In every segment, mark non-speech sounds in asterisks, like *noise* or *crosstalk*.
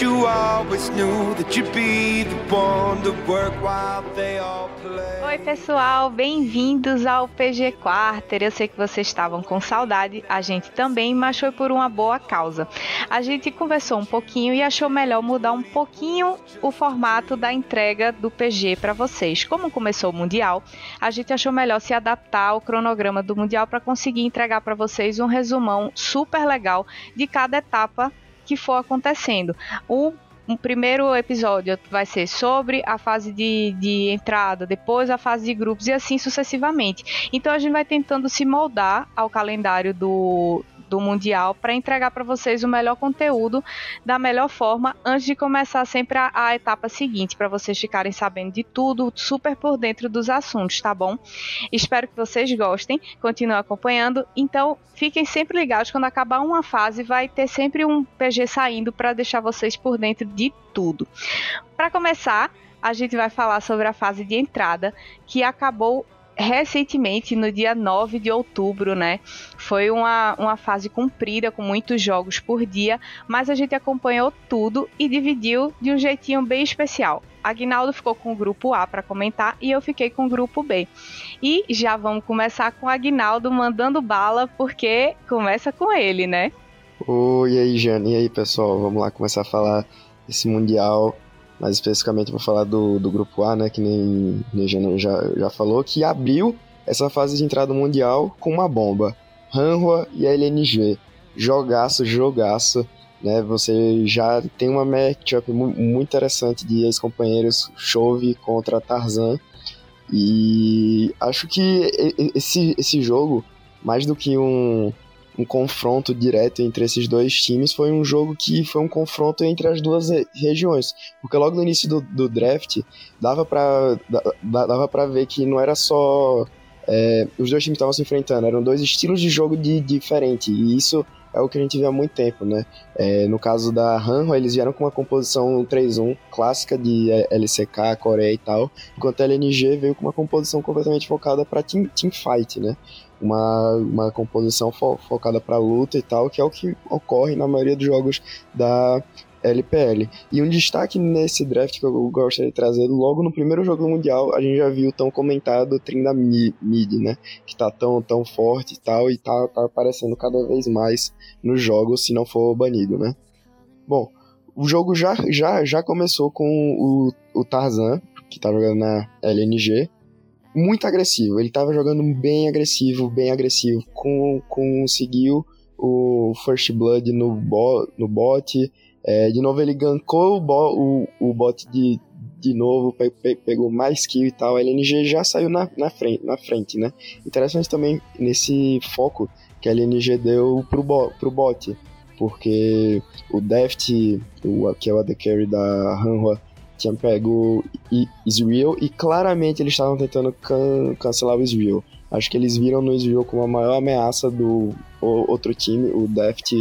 You always knew that you'd be the one to work while they all play. Oi, pessoal, bem-vindos ao PG Quarter. Eu sei que vocês estavam com saudade, a gente também, mas foi por uma boa causa. A gente conversou um pouquinho e achou melhor mudar um pouquinho o formato da entrega do PG para vocês. Como começou o Mundial, a gente achou melhor se adaptar ao cronograma do Mundial para conseguir entregar para vocês um resumão super legal de cada etapa que for acontecendo. O um primeiro episódio vai ser sobre a fase de, de entrada, depois a fase de grupos e assim sucessivamente. Então a gente vai tentando se moldar ao calendário do, do Mundial para entregar para vocês o melhor conteúdo da melhor forma antes de começar sempre a, a etapa seguinte, para vocês ficarem sabendo de tudo, super por dentro dos assuntos, tá bom? Espero que vocês gostem, continuem acompanhando. Então, fiquem sempre ligados quando acabar uma fase, vai ter sempre um PG saindo para deixar vocês por dentro de tudo. Para começar, a gente vai falar sobre a fase de entrada, que acabou recentemente, no dia 9 de outubro, né? Foi uma, uma fase comprida, com muitos jogos por dia, mas a gente acompanhou tudo e dividiu de um jeitinho bem especial. Aguinaldo ficou com o grupo A para comentar e eu fiquei com o grupo B. E já vamos começar com o Aguinaldo mandando bala, porque começa com ele, né? Oi, e aí, Jane? E aí, pessoal? Vamos lá começar a falar desse Mundial mais especificamente vou falar do, do grupo A, né, que nem, nem já, já falou, que abriu essa fase de entrada mundial com uma bomba. Hanwha e a LNG. Jogaço, jogaço. Né, você já tem uma matchup muito interessante de ex-companheiros Chove contra Tarzan. E acho que esse, esse jogo, mais do que um, um confronto direto entre esses dois times, foi um jogo que foi um confronto entre as duas regiões. Porque logo no início do, do draft, dava para dava pra ver que não era só. É, os dois times estavam se enfrentando, eram dois estilos de jogo de, diferente. E isso é o que a gente vê há muito tempo, né? É, no caso da Hanwha, eles vieram com uma composição 3-1 clássica de LCK, Coreia e tal, enquanto a LNG veio com uma composição completamente focada para team, team fight, né? Uma, uma composição fo focada para luta e tal, que é o que ocorre na maioria dos jogos da LPL. E um destaque nesse draft que eu gostaria de trazer, logo no primeiro jogo Mundial, a gente já viu tão comentado o Trinda Mid, né? Que tá tão, tão forte e tal, e tá, tá aparecendo cada vez mais nos jogos, se não for banido, né? Bom, o jogo já, já, já começou com o, o Tarzan, que tá jogando na LNG, muito agressivo. Ele estava jogando bem agressivo, bem agressivo. Com, conseguiu o First Blood no, bo, no bot. É, de novo ele gankou o, bo, o, o bot de, de novo, pe, pe, pegou mais kill e tal. A LNG já saiu na, na, frente, na frente, né? Interessante também nesse foco que a LNG deu pro, bo, pro bot. Porque o Deft, o, que é o AD Carry da Hanwha, tinha pego Israel e claramente eles estavam tentando can cancelar o Israel. Acho que eles viram no Israel como a maior ameaça do outro time, o Deft.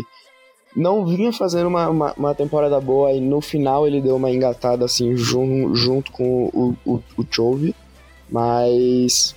Não vinha fazendo uma, uma, uma, temporada boa e no final ele deu uma engatada assim jun, junto com o, o, o Chove. Mas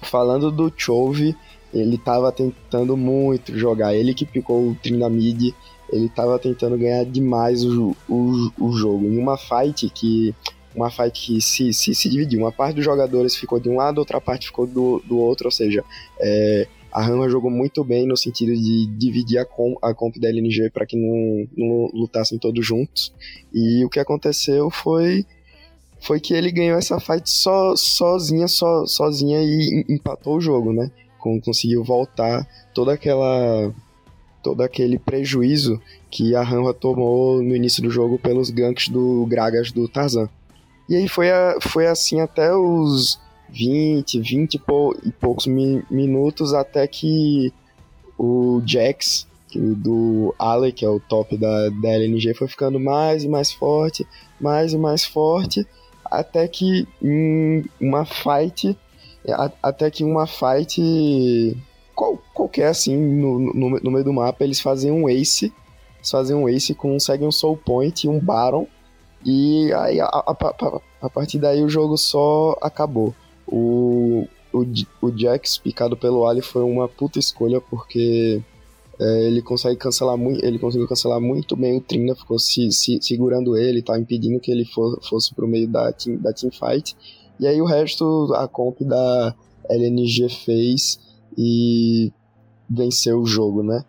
falando do Chove, ele estava tentando muito jogar. Ele que picou o Trinamid ele estava tentando ganhar demais o, o, o jogo. Em uma fight que uma fight que se, se, se dividiu. Uma parte dos jogadores ficou de um lado, outra parte ficou do, do outro, ou seja, é, a Hanwha jogou muito bem no sentido de dividir a, com, a comp da LNG para que não, não lutassem todos juntos. E o que aconteceu foi foi que ele ganhou essa fight só, sozinha, só, sozinha e empatou o jogo, né? Conseguiu voltar toda aquela todo aquele prejuízo que a Hanwha tomou no início do jogo pelos ganks do Gragas do Tarzan. E aí foi, a, foi assim até os 20, 20 e, pou, poucos mi, minutos até que o Jax do Ale, que é o top da, da LNG, foi ficando mais e mais forte, mais e mais forte, até que uma fight, até que uma fight qual, qualquer assim no, no, no, meio do mapa, eles fazem um ace, eles fazem um ace, conseguem um soul point e um baron, e aí a, a, a, a, partir daí o jogo só acabou. O, o, o Jax picado pelo Ali foi uma puta escolha, porque é, ele consegue cancelar muito, ele conseguiu cancelar muito bem o Trina, ficou se, se segurando ele, tá impedindo que ele for, fosse pro meio da team, da team fight. E aí o resto a comp da LNG fez e venceu o jogo, né?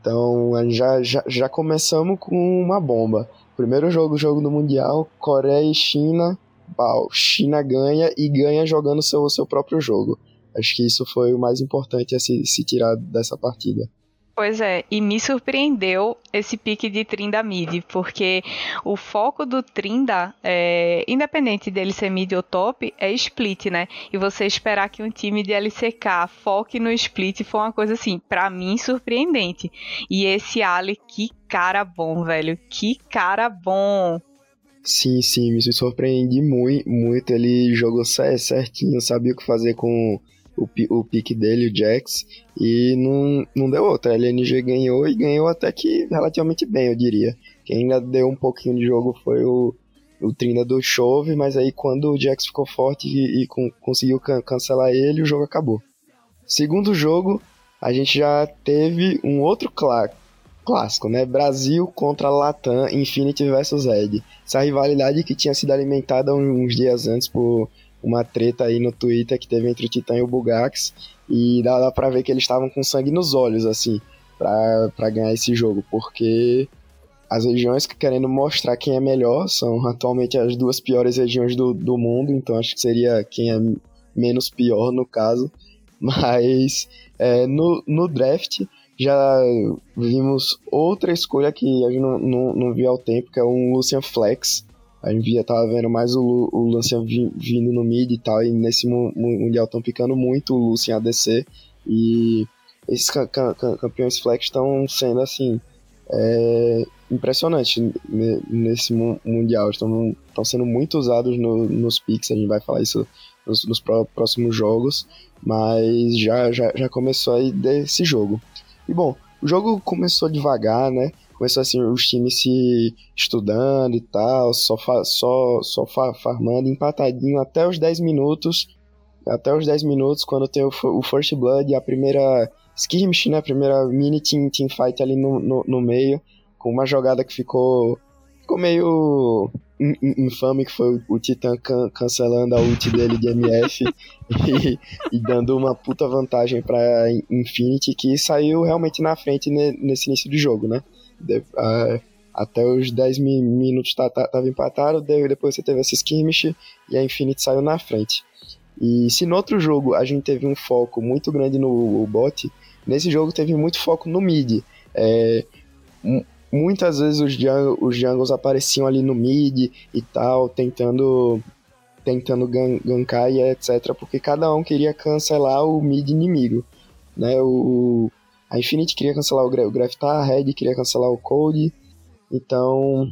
Então já, já, já começamos com uma bomba. Primeiro jogo, jogo do Mundial, Coreia e China. Pau, China ganha e ganha jogando seu, seu próprio jogo. Acho que isso foi o mais importante a se, se tirar dessa partida. Pois é, e me surpreendeu esse pique de Trinda mid, porque o foco do Trinda, é, independente dele ser mid ou top, é split, né? E você esperar que um time de LCK foque no split foi uma coisa assim, para mim surpreendente. E esse Ali, que cara bom, velho, que cara bom. Sim, sim, me surpreendi muito, muito. Ele jogou certinho, sabia o que fazer com o, o pique dele, o Jax, e não, não deu outra. A LNG ganhou e ganhou até que relativamente bem, eu diria. Quem ainda deu um pouquinho de jogo foi o, o Trina do Chove, mas aí quando o Jax ficou forte e, e com, conseguiu can cancelar ele, o jogo acabou. Segundo jogo, a gente já teve um outro clássico, né? Brasil contra Latam, Infinity versus Red. Essa rivalidade que tinha sido alimentada uns dias antes por uma treta aí no Twitter que teve entre o Titã e o Bugax. E dá, dá pra ver que eles estavam com sangue nos olhos, assim, pra, pra ganhar esse jogo. Porque as regiões que querendo mostrar quem é melhor são atualmente as duas piores regiões do, do mundo. Então acho que seria quem é menos pior no caso. *laughs* Mas é, no, no draft já vimos outra escolha que a gente não, não, não viu ao tempo, que é um Lucian Flex, a gente já tava vendo mais o, o Lucian vindo no mid e tal, e nesse Mundial estão picando muito o Lucian ADC, e esses campeões flex estão sendo, assim, é, impressionantes nesse Mundial, estão sendo muito usados no, nos picks, a gente vai falar isso nos, nos próximos jogos, mas já, já, já começou aí desse jogo. E bom, o jogo começou devagar, né? Começou assim, os times se estudando e tal, só, só, só fa farmando, empatadinho até os 10 minutos. Até os 10 minutos, quando tem o, o First Blood, a primeira skirmish, né? A primeira mini team, team fight ali no, no, no meio, com uma jogada que ficou, ficou meio infame, que foi o, Titan can cancelando a ult dele de MF *laughs* e, e, dando uma puta vantagem pra Infinity, que saiu realmente na frente nesse início de jogo, né? De, uh, até os 10 minutos estava empatado, depois você teve essa skirmish e a Infinity saiu na frente. E se no outro jogo a gente teve um foco muito grande no bot, nesse jogo teve muito foco no mid. É, muitas vezes os, jung os jungles apareciam ali no mid e tal, tentando tentando gan gankar e etc, porque cada um queria cancelar o mid inimigo. Né? O, a Infinity queria cancelar o, o Graftar, a Red queria cancelar o Cold. Então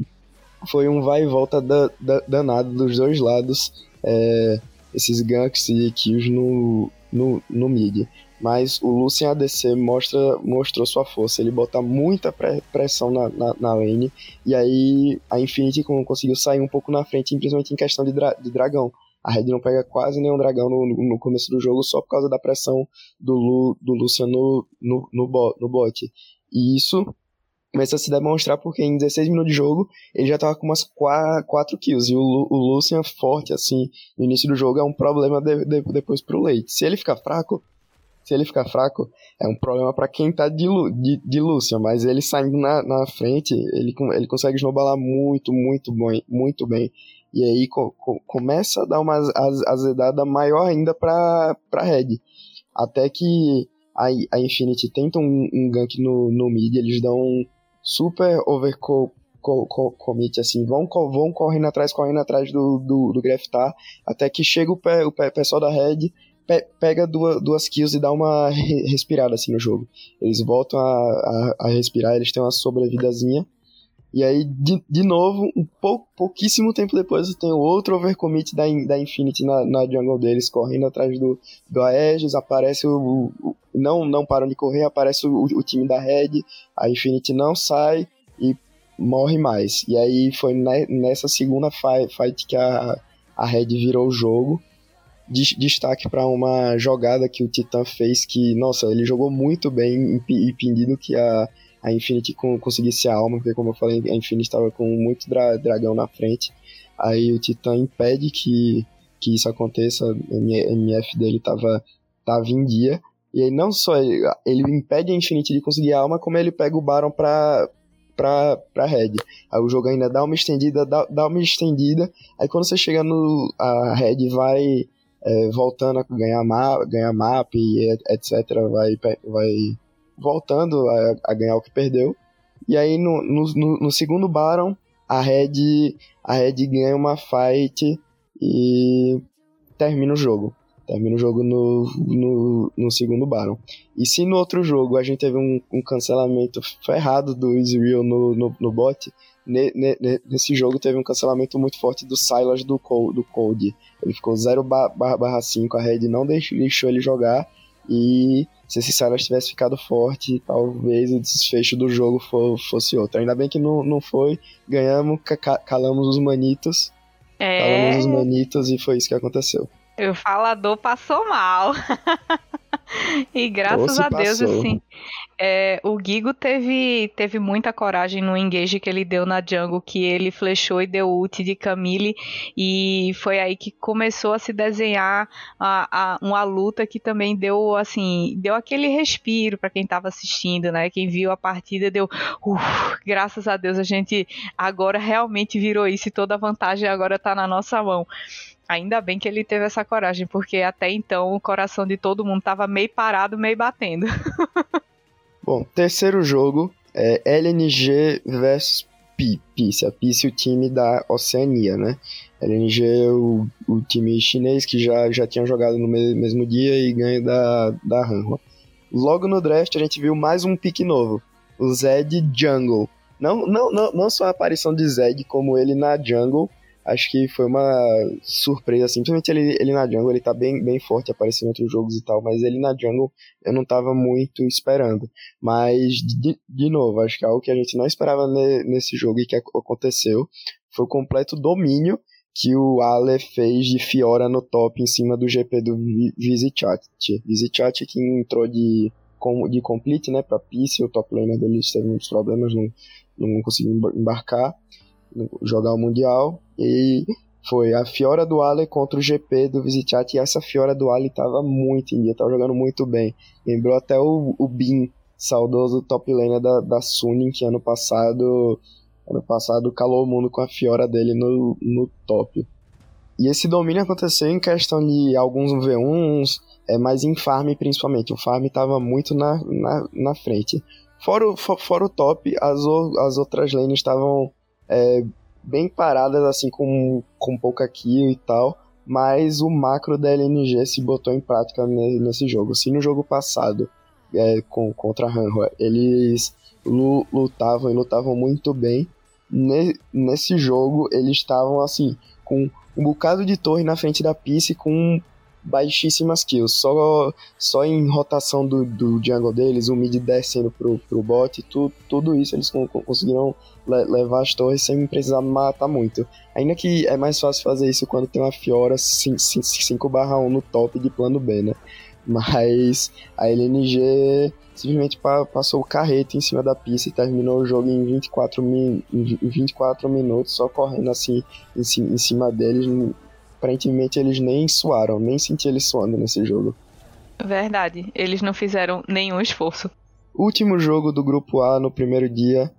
foi um vai e volta da, da, danado dos dois lados. É, esses ganks e kills no, no, no mid. Mas o Lucian ADC mostra, mostrou sua força. Ele bota muita pressão na, na, na, lane. E aí a Infinity conseguiu sair um pouco na frente, simplesmente em questão de, dra de dragão. A Red não pega quase nenhum dragão no, no começo do jogo só por causa da pressão do, Lu, do Lucian no, no, no, bot, no bot. E isso começa a se demonstrar porque em 16 minutos de jogo ele já tava com umas 4 kills. E o, o Lucian forte, assim, no início do jogo é um problema de, de, depois pro late. Se ele ficar fraco, se ele ficar fraco, é um problema para quem tá de, de, de Lucian, mas ele saindo na, na frente, ele, ele consegue snowballar muito, muito bem, muito bem. E aí co co começa a dar uma azedada maior ainda pra Red. Até que a, a Infinity tenta um, um gank no, no mid, eles dão um super overcommit, co assim, vão, vão correndo atrás, correndo atrás do, do, do Graftar, até que chega o, pé, o pé, pessoal da Red, pe, pega duas, duas kills e dá uma respirada assim no jogo. Eles voltam a, a, a respirar, eles têm uma sobrevidazinha, e aí, de, de novo, um pou, pouquíssimo tempo depois, tem o outro overcommit da, da Infinity na, na jungle deles, correndo atrás do, do Aegis, aparece o, o não, não param de correr, aparece o, o, time da Red, a Infinity não sai e morre mais. E aí foi ne, nessa segunda fight, fight que a, a Red virou o jogo. destaque para uma jogada que o Titã fez que, nossa, ele jogou muito bem impedindo que a, a Infinity conseguisse a alma, porque como eu falei, a Infinity estava com muito dra dragão na frente. Aí o Titã impede que, que isso aconteça, o MF dele tava, tava em dia. E aí não só ele, ele impede a Infinity de conseguir a alma, como ele pega o Baron pra, pra, pra Red. Aí o jogo ainda dá uma estendida, dá, dá uma estendida. Aí quando você chega no. A Red vai é, voltando a ganhar, ma ganhar map e etc. Vai, vai voltando a, a ganhar o que perdeu. E aí no, no, no, segundo Baron, a Red, a Red ganha uma fight e termina o jogo. Termina o jogo no, no, no segundo Baron. E se no outro jogo a gente teve um, um cancelamento ferrado do Israel no, no, no bot, ne, ne, nesse jogo teve um cancelamento muito forte do Silas do, do Cold. Ele ficou 0 barra 5, a Red não deixou, deixou ele jogar. E se esse Silas tivesse ficado forte, talvez o desfecho do jogo for, fosse outro. Ainda bem que não, não foi. Ganhamos, calamos os manitos. É... Calamos os manitos e foi isso que aconteceu. O falador passou mal. *laughs* e graças a Deus, passou. assim, é, o Gigo teve, teve muita coragem no engage que ele deu na jungle, que ele flechou e deu ult de Camille, e foi aí que começou a se desenhar a, a, uma luta que também deu, assim, deu aquele respiro para quem estava assistindo, né? Quem viu a partida deu, graças a Deus a gente agora realmente virou isso e toda a vantagem agora está na nossa mão. Ainda bem que ele teve essa coragem, porque até então o coração de todo mundo tava meio parado, meio batendo. *laughs* Bom, terceiro jogo é LNG versus PIS. A PIS é o time da Oceania, né? LNG é o, o time chinês que já, já tinha jogado no mesmo dia e ganha da, da Hanwha. Logo no draft a gente viu mais um pick novo, o Zed Jungle. Não, não, não, não só a aparição de Zed, como ele na Jungle, acho que foi uma surpresa, assim, principalmente ele, ele na jungle, ele tá bem, bem forte, aparecendo em outros jogos e tal, mas ele na jungle eu não tava muito esperando. Mas, de, de novo, acho que algo que a gente não esperava ne, nesse jogo e que aconteceu foi o completo domínio que o Ale fez de Fiora no top em cima do GP do Visichat. Visichat que entrou de, de complete, né, pra PC, o top laner dele teve muitos problemas, não, não conseguiu embarcar jogar o Mundial. E foi a Fiora do Ali contra o GP do Visichat. E essa Fiora do Ali tava muito em dia, tava jogando muito bem. Lembrou até o, o Bin, saudoso top laner da, da Suning, que ano passado. Ano passado calou o mundo com a Fiora dele no, no top. E esse domínio aconteceu em questão de alguns V1s, é, mas em farm principalmente. O farm estava muito na, na, na frente. Fora o, for, fora o top, as, as outras lanes estavam é, bem paradas, assim, com, com pouca kill e tal, mas o macro da LNG se botou em prática nesse jogo. Se no jogo passado, é, com, contra a Hanwha, eles lutavam e lutavam muito bem, ne, nesse jogo eles estavam, assim, com um bocado de torre na frente da pista com baixíssimas kills. Só, só em rotação do, do jungle deles, o mid descendo pro, pro bot, tu, tudo isso eles conseguiram le levar as torres sem precisar matar muito. Ainda que é mais fácil fazer isso quando tem uma Fiora 5/1 no top de plano B, né? Mas a LNG simplesmente passou o carreto em cima da pista e terminou o jogo em 24, mi 24 minutos, só correndo assim em, em cima deles, aparentemente eles nem suaram, nem senti eles suando nesse jogo. Verdade, eles não fizeram nenhum esforço. Último jogo do grupo A no primeiro dia,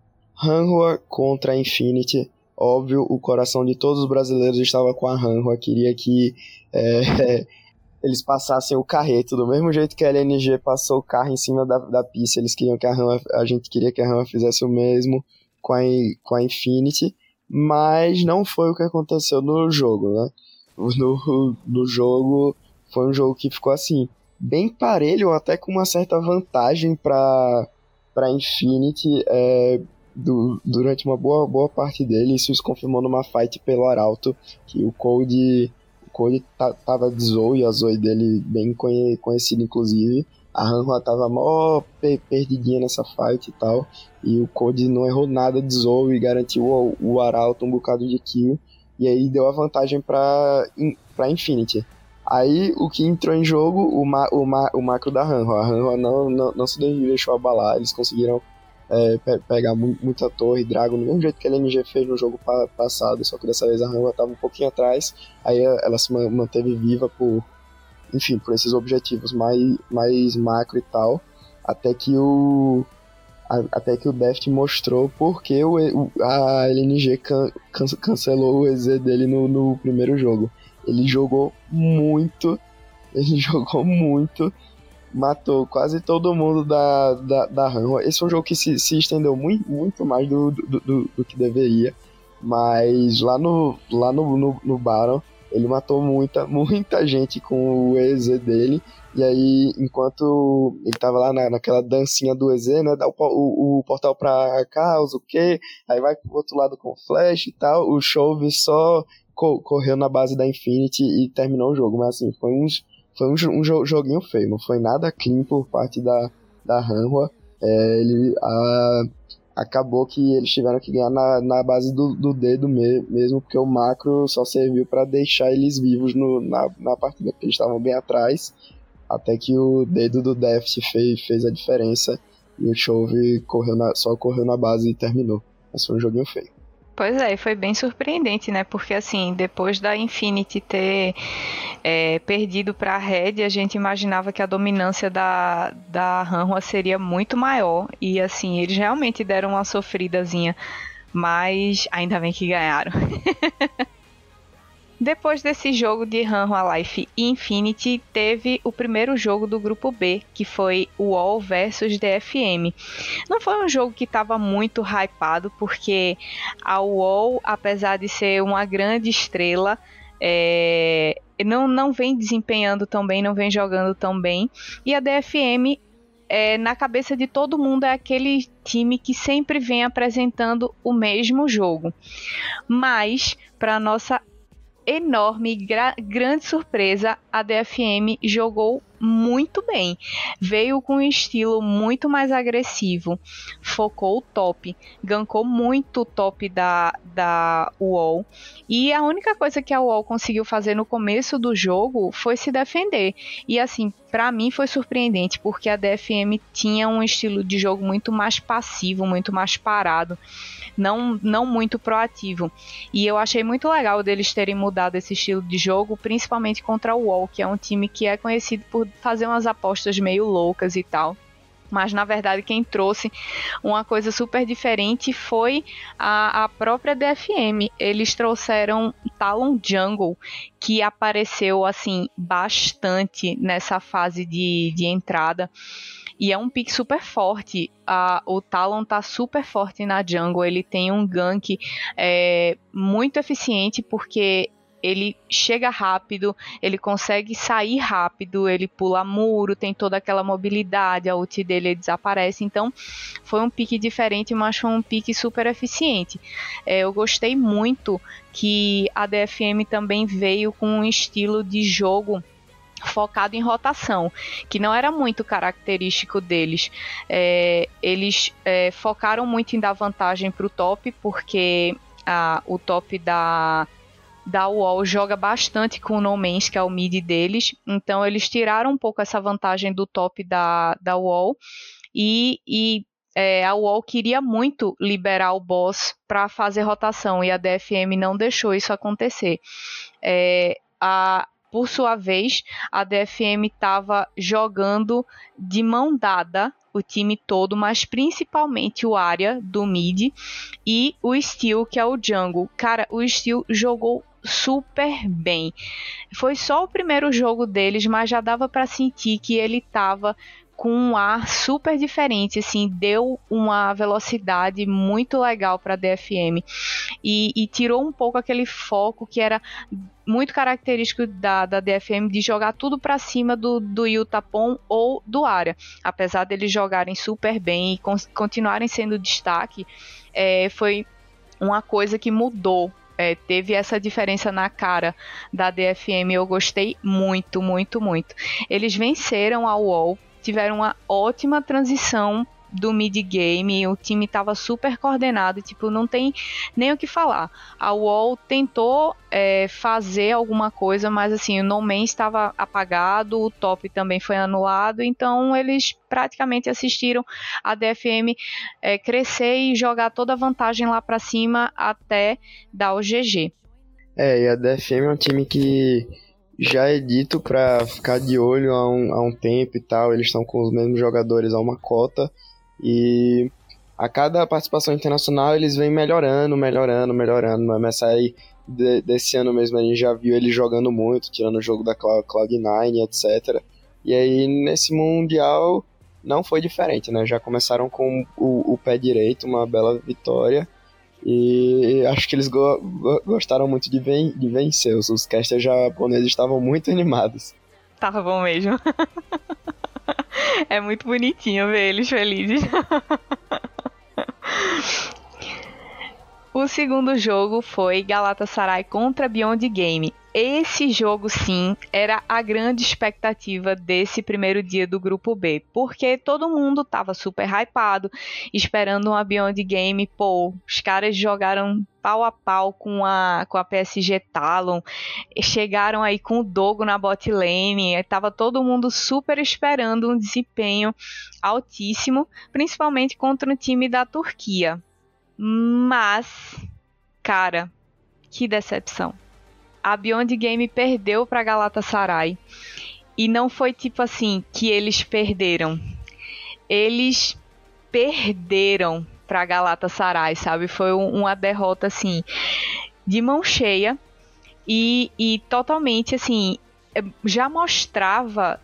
Hanwha contra a Infinity. Óbvio, o coração de todos os brasileiros estava com a Hanwha, queria que é, *laughs* eles passassem o carreto, do mesmo jeito que a LNG passou o carro em cima da, da pista, eles queriam que a Hanwha, a gente queria que a Hanwha fizesse o mesmo com a, com a Infinity, mas não foi o que aconteceu no jogo, né? No, no jogo foi um jogo que ficou assim, bem parelho, até com uma certa vantagem para para Infinity é, do, durante uma boa, boa parte dele. Isso se confirmou numa fight pelo Arauto, que o Cold, o tava de Zoe, a Zoe dele bem conhe, conhecida inclusive. A Hanwha tava mó perdidinha nessa fight e tal. E o Cold não errou nada de Zoe e garantiu o, o Arauto um bocado de kill. E aí deu a vantagem para para Infinity. Aí o que entrou em jogo, o, ma, o, ma, o macro da Hanwha. A Hanwha não, não, não se deixou abalar, eles conseguiram é, pe pegar mu muita torre, Dragon, do mesmo jeito que a LNG fez no jogo pa passado, só que dessa vez a Hanwha estava um pouquinho atrás, aí ela se manteve viva por, enfim, por esses objetivos mais, mais macro e tal, até que o a, até que o Deft mostrou porque o, a LNG can, can, cancelou o EZ dele no, no primeiro jogo. Ele jogou muito, *laughs* ele jogou muito, matou quase todo mundo da, da, da Hanwha. Esse foi um jogo que se, se estendeu muito, muito mais do, do, do, do que deveria, mas lá no, lá no, no, no Baron ele matou muita, *laughs* muita gente com o EZ dele. E aí, enquanto ele tava lá na, naquela dancinha do EZ, né? Dá o, o, o portal pra cá, o quê? Aí vai pro outro lado com flash e tal. O Chove só co correu na base da Infinity e terminou o jogo. Mas assim, foi um, foi um, um joguinho feio. Não foi nada clean por parte da, da Hanwha. É, ele, a, acabou que eles tiveram que ganhar na, na base do, do dedo me, mesmo, porque o macro só serviu para deixar eles vivos no, na, na partida, porque eles estavam bem atrás. Até que o dedo do Deft fez, fez a diferença e o Chove correu na, só correu na base e terminou. Mas foi um joguinho feio. Pois é, foi bem surpreendente, né? Porque assim, depois da Infinity ter é, perdido para a Red, a gente imaginava que a dominância da, da Hanwha seria muito maior. E assim, eles realmente deram uma sofridazinha. Mas ainda bem que ganharam. *laughs* Depois desse jogo de Hanwha Life e Infinity, teve o primeiro jogo do grupo B, que foi o UOL versus DFM. Não foi um jogo que estava muito hypado, porque a UOL, apesar de ser uma grande estrela, é, não, não vem desempenhando tão bem, não vem jogando tão bem. E a DFM é, na cabeça de todo mundo é aquele time que sempre vem apresentando o mesmo jogo. Mas, para nossa enorme grande surpresa, a DFM jogou muito bem. Veio com um estilo muito mais agressivo, focou o top, gankou muito o top da, da UOL. E a única coisa que a UOL conseguiu fazer no começo do jogo foi se defender. E assim, para mim foi surpreendente, porque a DFM tinha um estilo de jogo muito mais passivo, muito mais parado não, não muito proativo. E eu achei muito legal deles terem mudado esse estilo de jogo, principalmente contra o WoW, que é um time que é conhecido por fazer umas apostas meio loucas e tal mas na verdade quem trouxe uma coisa super diferente foi a, a, própria DFM. Eles trouxeram Talon Jungle, que apareceu assim bastante nessa fase de, de entrada. E é um pick super forte. O Talon tá super forte na jungle. Ele tem um gank é, muito eficiente porque ele chega rápido, ele consegue sair rápido, ele pula muro, tem toda aquela mobilidade, a ult dele desaparece. Então, foi um pique diferente, mas foi um pique super eficiente. É, eu gostei muito que a DFM também veio com um estilo de jogo focado em rotação, que não era muito característico deles. É, eles é, focaram muito em dar vantagem para o top, porque a, o top da da UOL joga bastante com o No Man's, que é o mid deles. Então eles tiraram um pouco essa vantagem do top da, da UOL e, e é, a UOL queria muito liberar o boss para fazer rotação e a DFM não deixou isso acontecer. É, a, por sua vez, a DFM estava jogando de mão dada o time todo, mas principalmente o área do mid e o Steel, que é o jungle. Cara, o Steel jogou super bem. Foi só o primeiro jogo deles, mas já dava para sentir que ele estava com um ar super diferente, assim, deu uma velocidade muito legal para DFM e, e, tirou um pouco aquele foco que era muito característico da, da DFM de jogar tudo para cima do, do Yutapon ou do área. Apesar deles jogarem super bem e con continuarem sendo destaque, é, foi uma coisa que mudou é, teve essa diferença na cara da DFM. Eu gostei muito, muito, muito. Eles venceram a UOL tiveram uma ótima transição do mid-game, o time tava super coordenado, tipo, não tem nem o que falar. A UOL tentou é, fazer alguma coisa, mas assim, o No Man estava apagado, o top também foi anulado, então eles praticamente assistiram a DFM é, crescer e jogar toda a vantagem lá para cima até dar o GG. É, e a DFM é um time que já é dito para ficar de olho há um, há um tempo e tal. Eles estão com os mesmos jogadores a uma cota e a cada participação internacional eles vêm melhorando, melhorando, melhorando. Mas MSI de, desse ano mesmo a gente já viu ele jogando muito, tirando o jogo da Cloud9, etc. E aí nesse Mundial não foi diferente, né? Já começaram com o, o pé direito, uma bela vitória. E acho que eles go gostaram muito de, ven de vencer. Os, os casters japoneses estavam muito animados. Tava bom mesmo. *laughs* é muito bonitinho ver eles felizes. *laughs* o segundo jogo foi Galatasaray contra Beyond Game. Esse jogo, sim, era a grande expectativa desse primeiro dia do grupo B, porque todo mundo tava super hypado, esperando uma Beyond Game. Pô, os caras jogaram pau a pau com a, com a PSG Talon, chegaram aí com o Dogo na bot lane, tava todo mundo super esperando um desempenho altíssimo, principalmente contra o time da Turquia. Mas, cara, que decepção a Beyond Game perdeu para Galatasaray. E não foi tipo assim que eles perderam. Eles perderam para Galatasaray, sabe? Foi uma derrota assim de mão cheia e, e totalmente assim já mostrava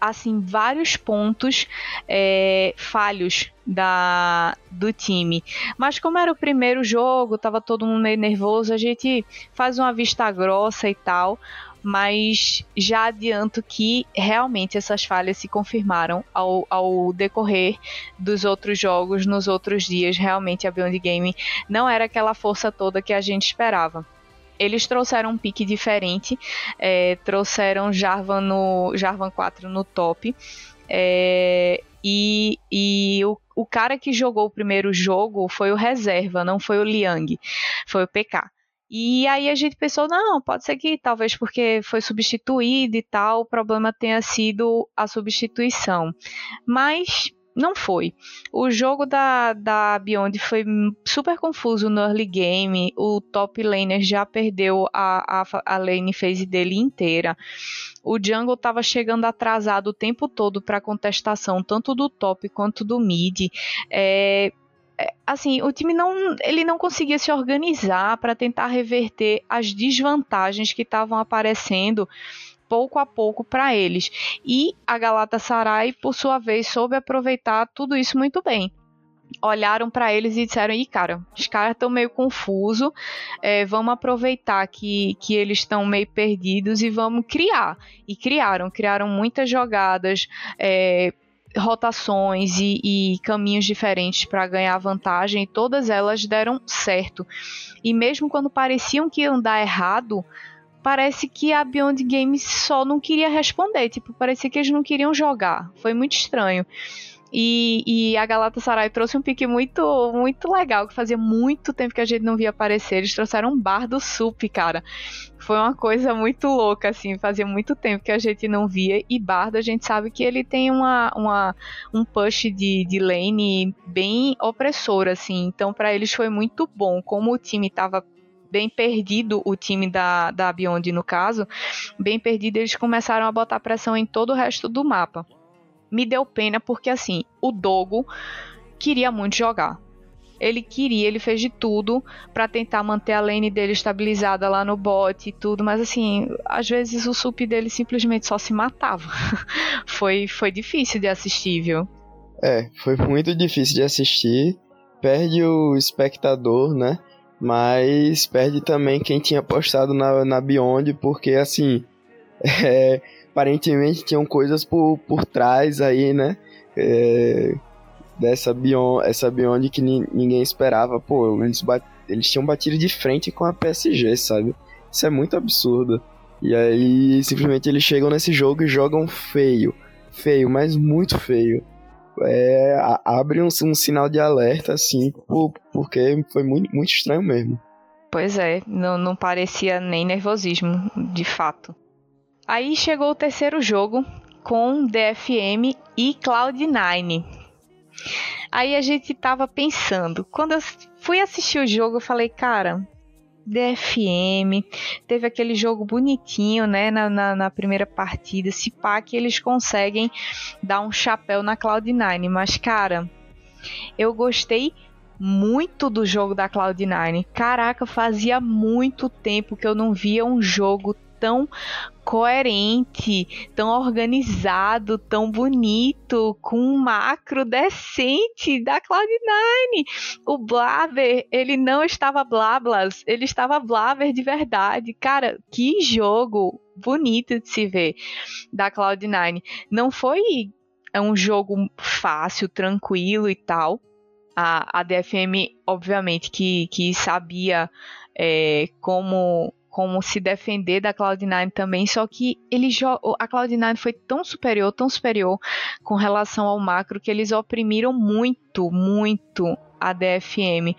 assim vários pontos é, falhos da do time. Mas como era o primeiro jogo, tava todo mundo meio nervoso, a gente faz uma vista grossa e tal. Mas já adianto que realmente essas falhas se confirmaram ao, ao decorrer dos outros jogos, nos outros dias. Realmente a Beyond Game não era aquela força toda que a gente esperava eles trouxeram um pique diferente, é, trouxeram Jarvan no Jarvan 4 no top. É, e, e o, o cara que jogou o primeiro jogo foi o reserva, não foi o Liang, foi o PK. E aí a gente pensou, não, pode ser que talvez porque foi substituído e tal, o problema tenha sido a substituição. Mas não foi. O jogo da, da Beyond foi super confuso no early game. O top laner já perdeu a, a, a lane phase dele inteira. O jungle estava chegando atrasado o tempo todo para contestação, tanto do top quanto do mid. É, é, assim, o time não, ele não conseguia se organizar para tentar reverter as desvantagens que estavam aparecendo pouco a pouco para eles. E a Galatasaray, por sua vez, soube aproveitar tudo isso muito bem olharam para eles e disseram: "Ih, cara, os caras estão meio confusos, é, vamos aproveitar que, que eles estão meio perdidos e vamos criar". E criaram, criaram muitas jogadas, é, rotações e, e, caminhos diferentes para ganhar vantagem, e todas elas deram certo. E mesmo quando pareciam que iam dar errado, parece que a Beyond Games só não queria responder, tipo, parecia que eles não queriam jogar. Foi muito estranho. E, e a Galatasaray trouxe um pique muito muito legal, que fazia muito tempo que a gente não via aparecer. Eles trouxeram um bar do Sup, cara. Foi uma coisa muito louca, assim, fazia muito tempo que a gente não via. E Bardo, a gente sabe que ele tem uma, uma, um push de, de lane bem opressor, assim. Então, para eles foi muito bom. Como o time estava bem perdido, o time da, da Beyond no caso, bem perdido, eles começaram a botar pressão em todo o resto do mapa. Me deu pena porque assim, o Dogo queria muito jogar. Ele queria, ele fez de tudo para tentar manter a lane dele estabilizada lá no bot e tudo, mas assim, às vezes o sup dele simplesmente só se matava. *laughs* foi, foi difícil de assistir, viu? É, foi muito difícil de assistir. Perde o espectador, né? Mas perde também quem tinha apostado na, na Beyond, porque assim, *laughs* é, aparentemente tinham coisas por, por trás aí, né? É, dessa Beyond, essa Beyond que ni, ninguém esperava. Pô, eles, bat, eles tinham batido de frente com a PSG, sabe? Isso é muito absurdo. E aí, simplesmente eles chegam nesse jogo e jogam feio. Feio, mas muito feio. É, abre um, um, sinal de alerta, assim, por, porque foi muito, muito estranho mesmo. Pois é, não, não parecia nem nervosismo, de fato. Aí chegou o terceiro jogo com DFM e Cloud9. Aí a gente tava pensando, quando eu fui assistir o jogo, eu falei, cara, DFM, teve aquele jogo bonitinho, né, na, na, na, primeira partida. Se pá que eles conseguem dar um chapéu na Cloud9, mas cara, eu gostei muito do jogo da Cloud9. Caraca, fazia muito tempo que eu não via um jogo tão coerente, tão organizado, tão bonito, com um macro decente da Cloud9. O Blaver, ele não estava blablas, ele estava Blaver de verdade. Cara, que jogo bonito de se ver da Cloud9. Não foi um jogo fácil, tranquilo e tal. A, a DFM, obviamente, que, que sabia é, como como se defender da Cloud9 também, só que ele a Cloud9 foi tão superior, tão superior com relação ao macro que eles oprimiram muito, muito a DFM.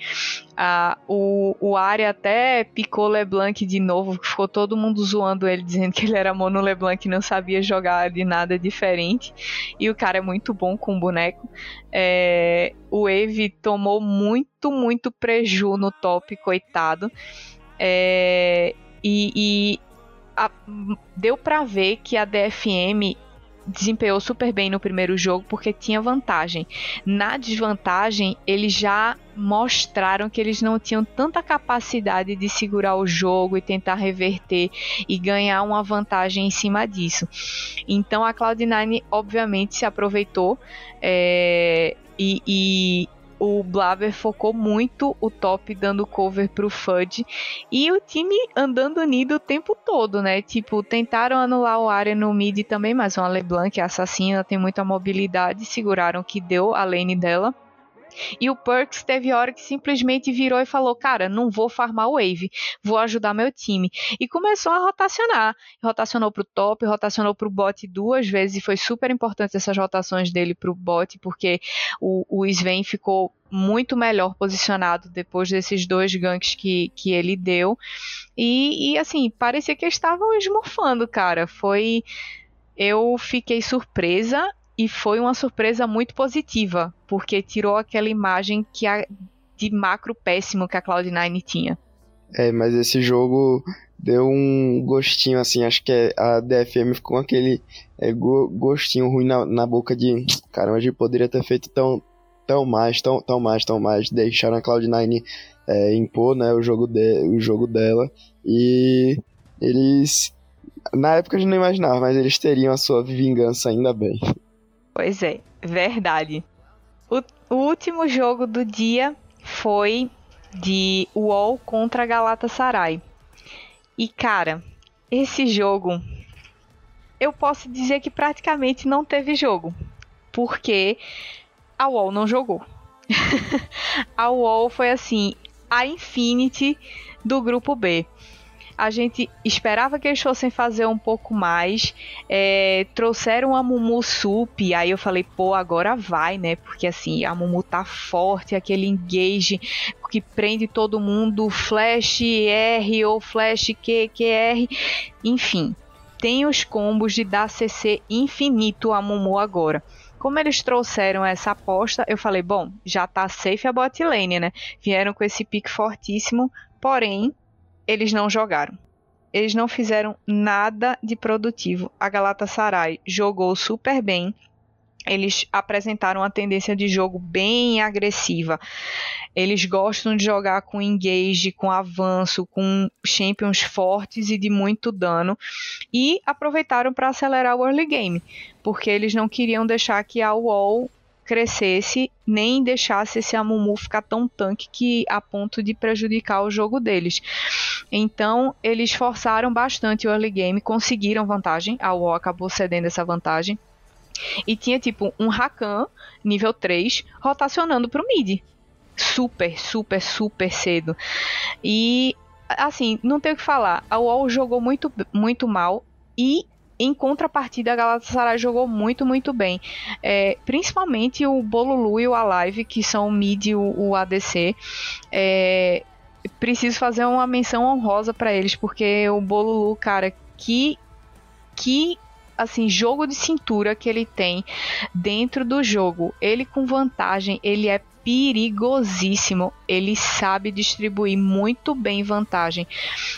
Ah, o, o Ari até picou LeBlanc de novo, ficou todo mundo zoando ele, dizendo que ele era mono LeBlanc e não sabia jogar de nada diferente. E o cara é muito bom com boneco. É, o Eve tomou muito, muito preju no top, coitado. É, e, e a, deu para ver que a DFM desempenhou super bem no primeiro jogo porque tinha vantagem. Na desvantagem, eles já mostraram que eles não tinham tanta capacidade de segurar o jogo e tentar reverter e ganhar uma vantagem em cima disso. Então a Cloud9 obviamente se aproveitou é, e, e o Blaber focou muito o top dando cover pro Fudge e o time andando unido o tempo todo, né? Tipo, tentaram anular o área no mid também, mas uma LeBlanc assassina, tem muita mobilidade, seguraram que deu a lane dela. E o Perks teve hora que simplesmente virou e falou: Cara, não vou farmar o Wave, vou ajudar meu time. E começou a rotacionar. Rotacionou pro top, rotacionou pro bot duas vezes. E foi super importante essas rotações dele pro bot, porque o, o Sven ficou muito melhor posicionado depois desses dois ganks que, que ele deu. E, e assim, parecia que eles estavam esmorfando, cara. Foi. Eu fiquei surpresa e foi uma surpresa muito positiva, porque tirou aquela imagem que a, de macro péssimo que a Cloud9 tinha. É, mas esse jogo deu um gostinho, assim, acho que a DFM ficou com aquele é, go, gostinho ruim na, na, boca de caramba, a gente poderia ter feito tão, tão mais, tão, tão mais, tão mais, deixaram a Cloud9 é, impor né, o, jogo de, o jogo dela e eles, na época a gente não imaginava, mas eles teriam a sua vingança ainda bem. Pois é, verdade. O, o último jogo do dia foi de UOL contra Galatasaray. E cara, esse jogo eu posso dizer que praticamente não teve jogo, porque a UOL não jogou. *laughs* a UOL foi assim, a Infinity do grupo B a gente esperava que eles fossem fazer um pouco mais. É, trouxeram a Mumu Sup, aí eu falei, pô, agora vai, né? Porque assim, a Mumu tá forte, aquele engage que prende todo mundo, Flash R ou Flash Q, QR, enfim. Tem os combos de dar CC infinito a Mumu agora como eles trouxeram essa aposta, eu falei, bom, já tá safe a bot lane, né? Vieram com esse pique fortíssimo, porém, eles não jogaram. Eles não fizeram nada de produtivo. A Galatasaray jogou super bem. Eles apresentaram uma tendência de jogo bem agressiva. Eles gostam de jogar com engage, com avanço, com champions fortes e de muito dano. E aproveitaram para acelerar o early game, porque eles não queriam deixar que a wall crescesse, nem deixasse esse Amumu ficar tão tanque que a ponto de prejudicar o jogo deles. Então, eles forçaram bastante o early game, conseguiram vantagem, a UO acabou cedendo essa vantagem. E tinha tipo um Rakan nível 3 rotacionando pro mid. Super, super, super cedo. E assim, não tenho o que falar. A UOL jogou muito, muito mal e em contrapartida, a Galatasaray jogou muito, muito bem. É, principalmente o Bolulu e o Alive, que são o mid e o, o ADC. É, preciso fazer uma menção honrosa para eles, porque o Bolulu, cara, que que assim, jogo de cintura que ele tem dentro do jogo. Ele com vantagem, ele é perigosíssimo. Ele sabe distribuir muito bem vantagem.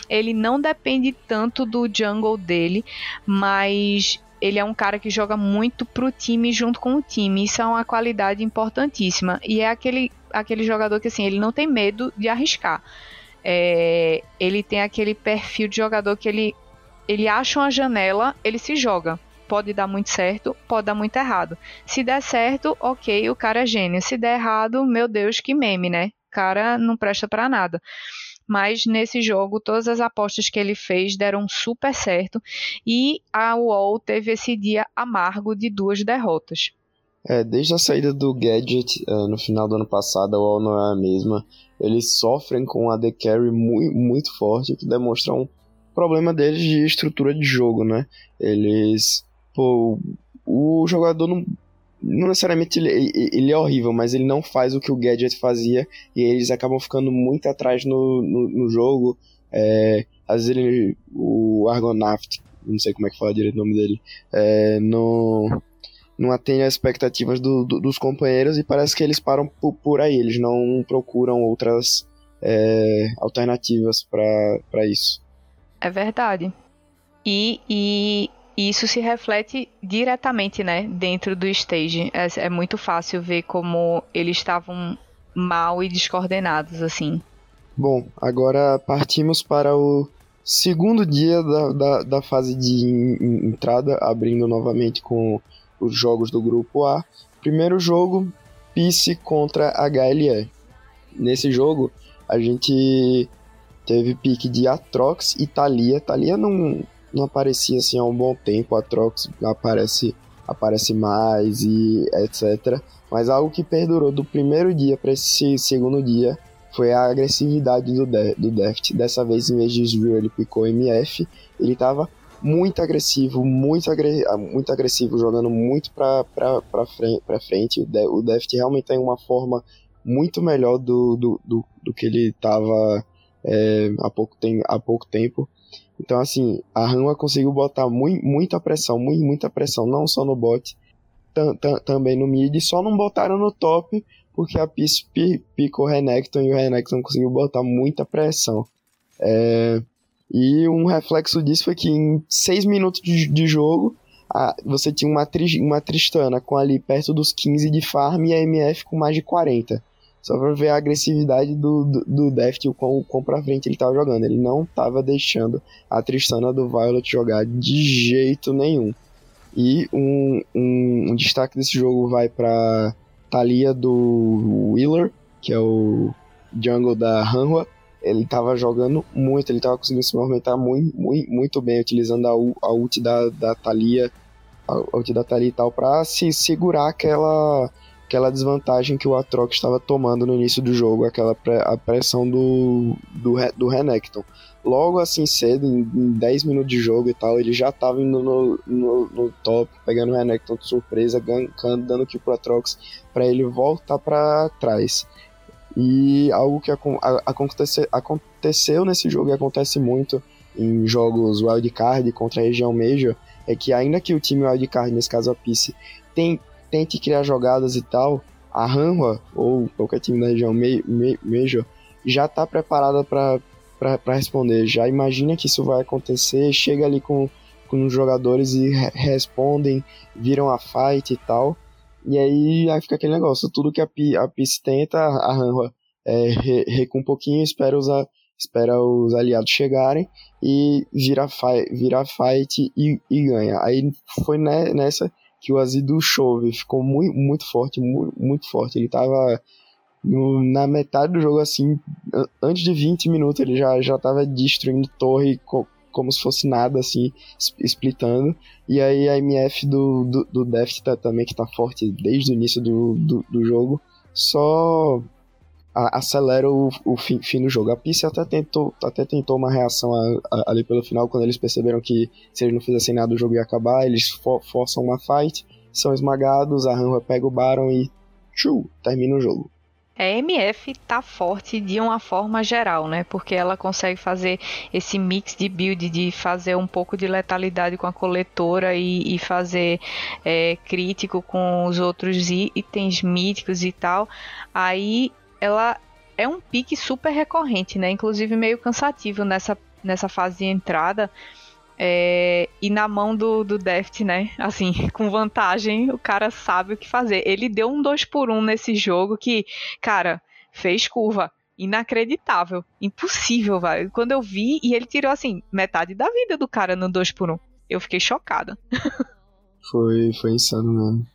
Ele não depende tanto do jungle dele, mas ele é um cara que joga muito pro time junto com o time. Isso é uma qualidade importantíssima. E é aquele, aquele jogador que assim, ele não tem medo de arriscar. É, ele tem aquele perfil de jogador que ele ele acha uma janela, ele se joga. Pode dar muito certo, pode dar muito errado. Se der certo, ok, o cara é gênio. Se der errado, meu Deus, que meme, né? O cara não presta para nada. Mas nesse jogo, todas as apostas que ele fez deram super certo. E a UOL teve esse dia amargo de duas derrotas. É, desde a saída do Gadget uh, no final do ano passado, a UOL não é a mesma. Eles sofrem com a The Carry muito, muito forte, que demonstra um problema deles de estrutura de jogo, né? Eles. Pô, o jogador não. Não necessariamente ele, ele é horrível, mas ele não faz o que o Gadget fazia e eles acabam ficando muito atrás no, no, no jogo. É, às vezes ele, o Argonaut, não sei como é que fala direito o nome dele, é, não, não atende às expectativas do, do, dos companheiros e parece que eles param por, por aí, eles não procuram outras é, alternativas para isso. É verdade. E, e isso se reflete diretamente, né, dentro do stage. É, é muito fácil ver como eles estavam mal e descoordenados, assim. Bom, agora partimos para o segundo dia da, da, da fase de entrada, abrindo novamente com os jogos do grupo A. Primeiro jogo, Peace contra HLE. Nesse jogo, a gente Teve pique de Atrox e Thalia. Thalia não, não aparecia assim há um bom tempo. Atrox aparece, aparece mais e etc. Mas algo que perdurou do primeiro dia para esse segundo dia foi a agressividade do, de do Deft. Dessa vez, em vez de Israel, ele picou MF. Ele estava muito agressivo, muito, agre muito agressivo, jogando muito para frente, frente. O Deft realmente tem uma forma muito melhor do, do, do, do que ele estava é, há, pouco há pouco tempo. Então, assim, a Hanwha conseguiu botar muito, muita pressão, muito, muita pressão, não só no bot, também no mid, só não botaram no top porque a Peace picou o Renekton e o Renekton conseguiu botar muita pressão. É, e um reflexo disso foi que em 6 minutos de, de jogo, a, você tinha uma, tri, uma Tristana com ali perto dos 15 de farm e a MF com mais de 40. Só pra ver a agressividade do, do, do Deft e o quão, quão pra frente ele tava jogando. Ele não tava deixando a Tristana do Violet jogar de jeito nenhum. E um, um, um destaque desse jogo vai pra Thalia do Wheeler, que é o jungle da Hanwha. Ele tava jogando muito, ele tava conseguindo se movimentar muito, muito, muito bem, utilizando a, a ult da, da Thalia, a ult da Thalia e tal, pra se segurar aquela aquela desvantagem que o Atrox estava tomando no início do jogo, aquela pré, a pressão do, do, do Renekton. Logo assim cedo, em, em 10 minutos de jogo e tal, ele já estava indo no, no, no, top, pegando o Renekton de surpresa, gankando, dando kill pro Atrox, para ele voltar para trás. E algo que acontece, aconteceu nesse jogo e acontece muito em jogos wildcard contra a região Major, é que ainda que o time wildcard, nesse caso a Piece, tem tente criar jogadas e tal, a Hanwha, ou qualquer time da região Major, já está preparada para responder. Já imagina que isso vai acontecer, chega ali com, com os jogadores e re respondem, viram a fight e tal. E aí, aí fica aquele negócio, tudo que a, P, a Peace tenta, a Hanwha é, re, recua um pouquinho, espera os, espera os aliados chegarem e vira, fi, vira fight e, e ganha. Aí foi nessa que o Azido Chove ficou muito, muito forte, muito, muito forte. Ele tava no, na metade do jogo, assim, antes de 20 minutos, ele já, já tava destruindo torre co, como se fosse nada, assim, splitando. E aí a MF do, do, do Deft tá, também, que tá forte desde o início do, do, do jogo, só acelera o, o fim, fim, do jogo. A Peace até tentou, até tentou uma reação a, a, ali pelo final, quando eles perceberam que se eles não fizessem nada o jogo ia acabar, eles for, forçam uma fight, são esmagados, a Hanwha pega o Baron e tchu, termina o jogo. A MF tá forte de uma forma geral, né? Porque ela consegue fazer esse mix de build, de fazer um pouco de letalidade com a coletora e, e fazer é, crítico com os outros itens míticos e tal. Aí ela é um pique super recorrente, né? Inclusive meio cansativo nessa, nessa fase de entrada. É, e na mão do, do Deft, né? Assim, *laughs* com vantagem, o cara sabe o que fazer. Ele deu um 2 por 1 um nesse jogo que, cara, fez curva. Inacreditável. Impossível, velho. Quando eu vi, e ele tirou, assim, metade da vida do cara no 2 por 1 um. Eu fiquei chocada. *laughs* foi, foi insano mesmo.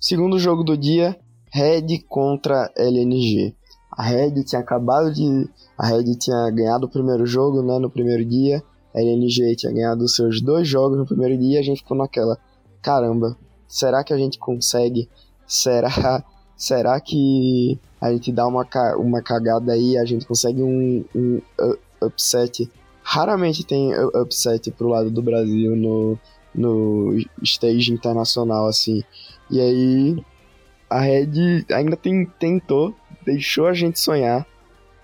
Segundo jogo do dia, Red contra LNG. A Red tinha acabado de. A Red tinha ganhado o primeiro jogo, né? No primeiro dia. A LNG tinha ganhado os seus dois jogos no primeiro dia a gente ficou naquela. Caramba, será que a gente consegue? Será, *laughs* será que a gente dá uma, uma cagada aí a gente consegue um, um upset? Raramente tem upset pro lado do Brasil no, no stage internacional, assim. E aí a Red ainda tem, tentou, deixou a gente sonhar.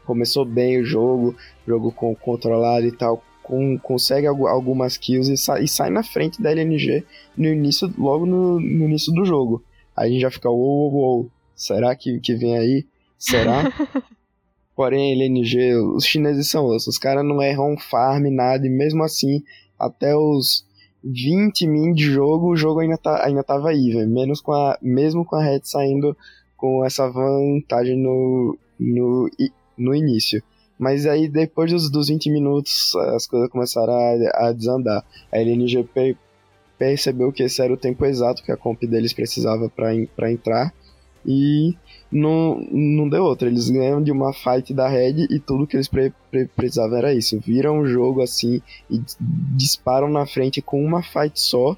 Começou bem o jogo, jogo com controlado e tal, com, consegue algumas kills e, sa, e, sai na frente da LNG no início, logo no, no, início do jogo. Aí a gente já fica, uou, uou, uou, será que, que vem aí? Será? *laughs* Porém, LNG, os chineses são ossos, os caras não erram farm, nada, e mesmo assim, até os 20 min de jogo, o jogo ainda, tá, ainda tava even, menos com a, mesmo com a Red saindo com essa vantagem no, no, no início. Mas aí, depois dos, dos 20 minutos, as coisas começaram a, a desandar. A LNG percebeu que esse era o tempo exato que a comp deles precisava para entrar. E não, não deu outra. Eles ganham de uma fight da Red e tudo que eles pre, pre, precisavam era isso. Viram o jogo assim e disparam na frente com uma fight só.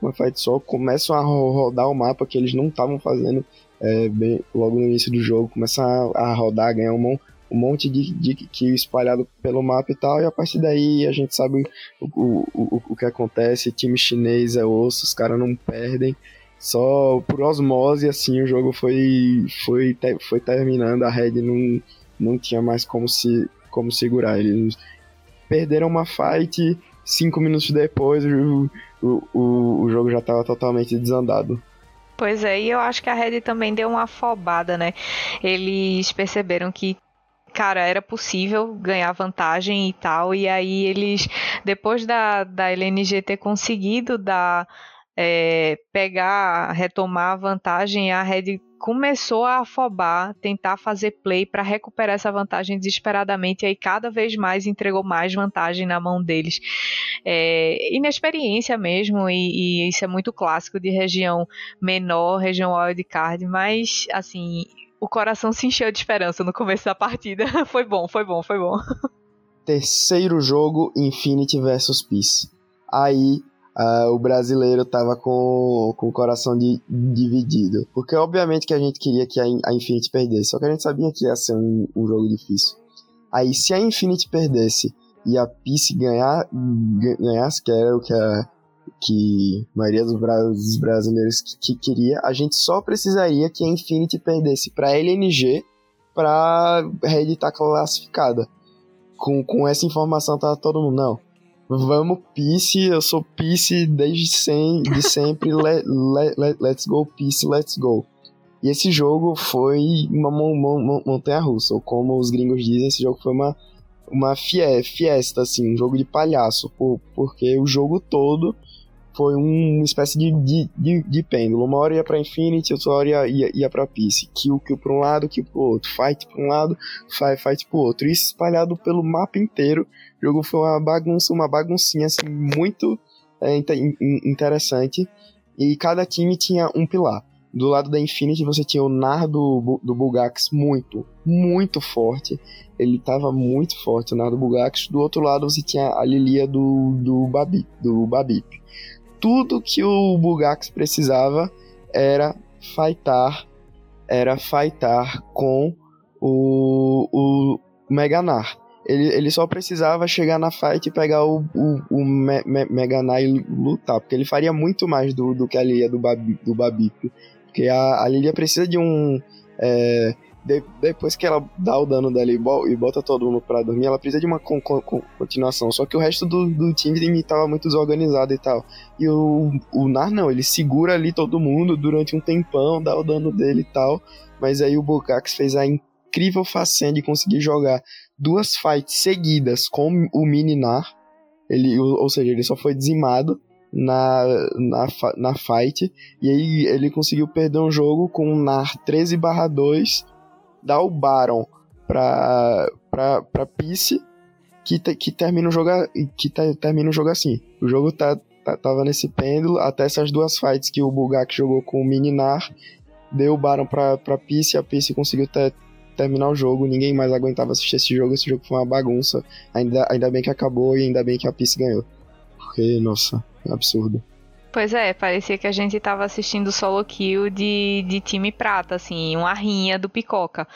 Uma fight só, começam a rodar o mapa que eles não estavam fazendo é, bem, logo no início do jogo. Começam a, a rodar, ganhar um, um monte de, de kill espalhado pelo mapa e tal, e a partir daí a gente sabe o, o, o, o que acontece, time chinês é osso, os caras não perdem, só por osmose, assim, o jogo foi, foi, foi terminando, a Red não, não tinha mais como, se, como segurar, eles perderam uma fight, cinco minutos depois o, o, o jogo já estava totalmente desandado. Pois é, e eu acho que a Red também deu uma afobada, né? Eles perceberam que cara, era possível ganhar vantagem e tal. E aí eles, depois da, da LNG ter conseguido dar, é, pegar, retomar a vantagem, a Red começou a afobar, tentar fazer play para recuperar essa vantagem desesperadamente, e aí cada vez mais entregou mais vantagem na mão deles. É, inexperiência mesmo, e, e, isso é muito clássico de região menor, região wildcard, mas assim, o coração se encheu de esperança no começo da partida. *laughs* foi bom, foi bom, foi bom. Terceiro jogo, Infinity versus Peace. Aí uh, o brasileiro tava com, com o coração de, dividido. Porque obviamente que a gente queria que a, a Infinity perdesse, só que a gente sabia que ia ser um, um jogo difícil. Aí se a Infinity perdesse e a Peace ganhar, ganhasse, que era o que a, que a maioria dos, dos brasileiros que, que, queria, a gente só precisaria que a Infinity perdesse para LNG para Red estar tá classificada. Com, com essa informação tá todo mundo, não. Vamos Peace, eu sou Peace desde sem, de sempre, *laughs* let, let, let, let's go Peace, let's go. E esse jogo foi uma montanha russa, ou como os gringos dizem, esse jogo foi uma, uma fiesta, assim, um jogo de palhaço, por, porque o jogo todo foi uma espécie de, de, de, de pêndulo. Uma hora ia pra Infinity, outra hora ia, ia, ia pra Peace. Kill, kill pra um lado, kill pro outro. Fight pra um lado, fight, fight pro outro. Isso espalhado pelo mapa inteiro. O jogo foi uma bagunça, uma baguncinha assim, muito é, interessante. E cada time tinha um pilar. Do lado da Infinity você tinha o Nar do, do Bulgax muito, muito forte. Ele tava muito forte, o Nar do Bulgax. Do outro lado você tinha a Lilia do, do, Babi, do Babip tudo que o Bugax precisava era fightar, era fightar com o, o Meganar. Ele, ele só precisava chegar na fight e pegar o, o, o Me, Me, Meganar e lutar, porque ele faria muito mais do, do que a Lilia do, Babi, do Babip. Porque a, a Lilia precisa de um. É, de, depois que ela dá o dano dela e, bo, bota todo mundo pra dormir, ela precisa de uma con, con, continuação. Só que o resto do, do time tava muito desorganizado e tal. E o, o Nar não, ele segura ali todo mundo durante um tempão, dá o dano dele e tal. Mas aí o Bokax fez a incrível façanha de conseguir jogar duas fights seguidas com o Mini Nar. Ele, ou seja, ele só foi dizimado na, na, na fight. E aí ele conseguiu perder um jogo com um NAR 13 2 dá o Baron pra, pra, pra Peace, que, que, termina, o jogo, que termina o jogo assim. O jogo tá, tá, tava nesse pêndulo até essas duas fights que o Bugak jogou com o Mininar, deu o Baron pra, pra Peace a Peace conseguiu ter, terminar o jogo. Ninguém mais aguentava assistir esse jogo. Esse jogo foi uma bagunça. Ainda, ainda bem que acabou e ainda bem que a Peace ganhou. Porque, nossa, é absurdo. Pois é, parecia que a gente estava assistindo solo kill de, de time prata, assim, uma rinha do picoca.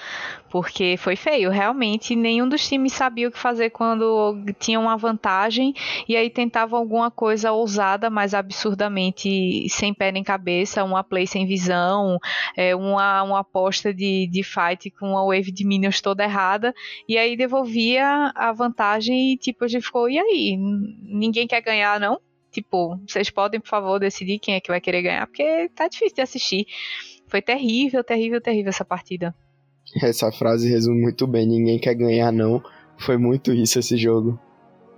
Porque foi feio, realmente nenhum dos times sabia o que fazer quando tinha uma vantagem e aí tentavam alguma coisa ousada, mas absurdamente sem pé nem cabeça, uma play sem visão, é, uma, uma aposta de, de fight com uma wave de minions toda errada, e aí devolvia a vantagem e tipo, a gente ficou, e aí? Ninguém quer ganhar, não? Tipo, vocês podem, por favor, decidir quem é que vai querer ganhar, porque tá difícil de assistir. Foi terrível, terrível, terrível essa partida. Essa frase resume muito bem: ninguém quer ganhar, não. Foi muito isso esse jogo.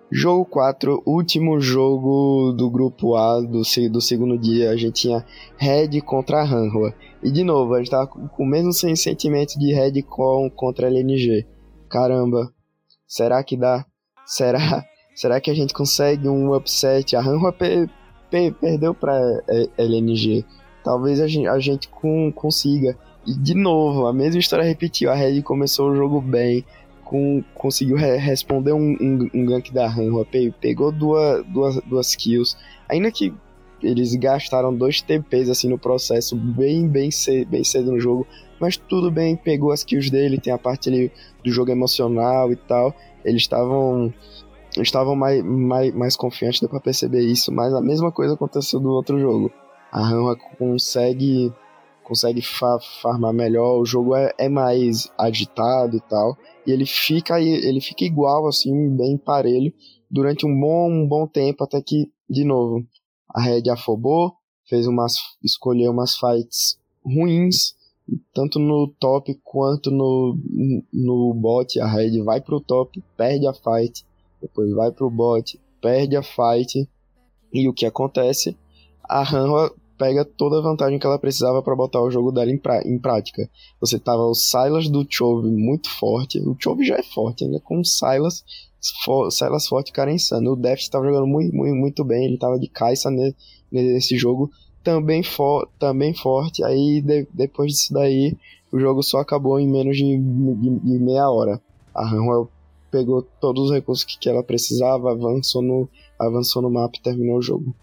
Jogo 4, último jogo do grupo A do, do segundo dia. A gente tinha Red contra Hanwha. E de novo, a gente tava com o mesmo sentimento de Red com, contra LNG. Caramba, será que dá? Será? Será que a gente consegue um upset? A Hanwha pe pe perdeu para LNG. Talvez a gente, a gente com, consiga. E de novo, a mesma história repetiu. A Red começou o jogo bem, com, conseguiu re responder um, um, um, gank da Hanwha, pe pegou duas, duas, duas kills. Ainda que eles gastaram dois TPs assim no processo, bem, bem, cedo, bem cedo no jogo. Mas tudo bem, pegou as kills dele, tem a parte ali do jogo emocional e tal. Eles estavam estavam mais, mais, mais confiantes, deu pra perceber isso, mas a mesma coisa aconteceu do outro jogo. A Hanwha consegue consegue fa farmar melhor, o jogo é, é, mais agitado e tal, e ele fica ele fica igual assim, bem parelho durante um bom um bom tempo até que de novo a Red afobou, fez umas escolheu umas fights ruins, tanto no top quanto no no bot, a Red vai pro top, perde a fight depois vai pro bot, perde a fight, e o que acontece? A Hanwha pega toda a vantagem que ela precisava para botar o jogo dela em, em prática. Você tava o Silas do Chove muito forte, o Chove já é forte, ainda com o Silas, for, Silas forte cara insano. O Deft estava jogando muito, muito, muito bem, ele tava de caixa nesse jogo, também, for, também forte. Aí de, depois disso daí, o jogo só acabou em menos de, de, de meia hora. A Hanwha pegou todos os recursos que ela precisava, avançou no, avançou no mapa e terminou o jogo.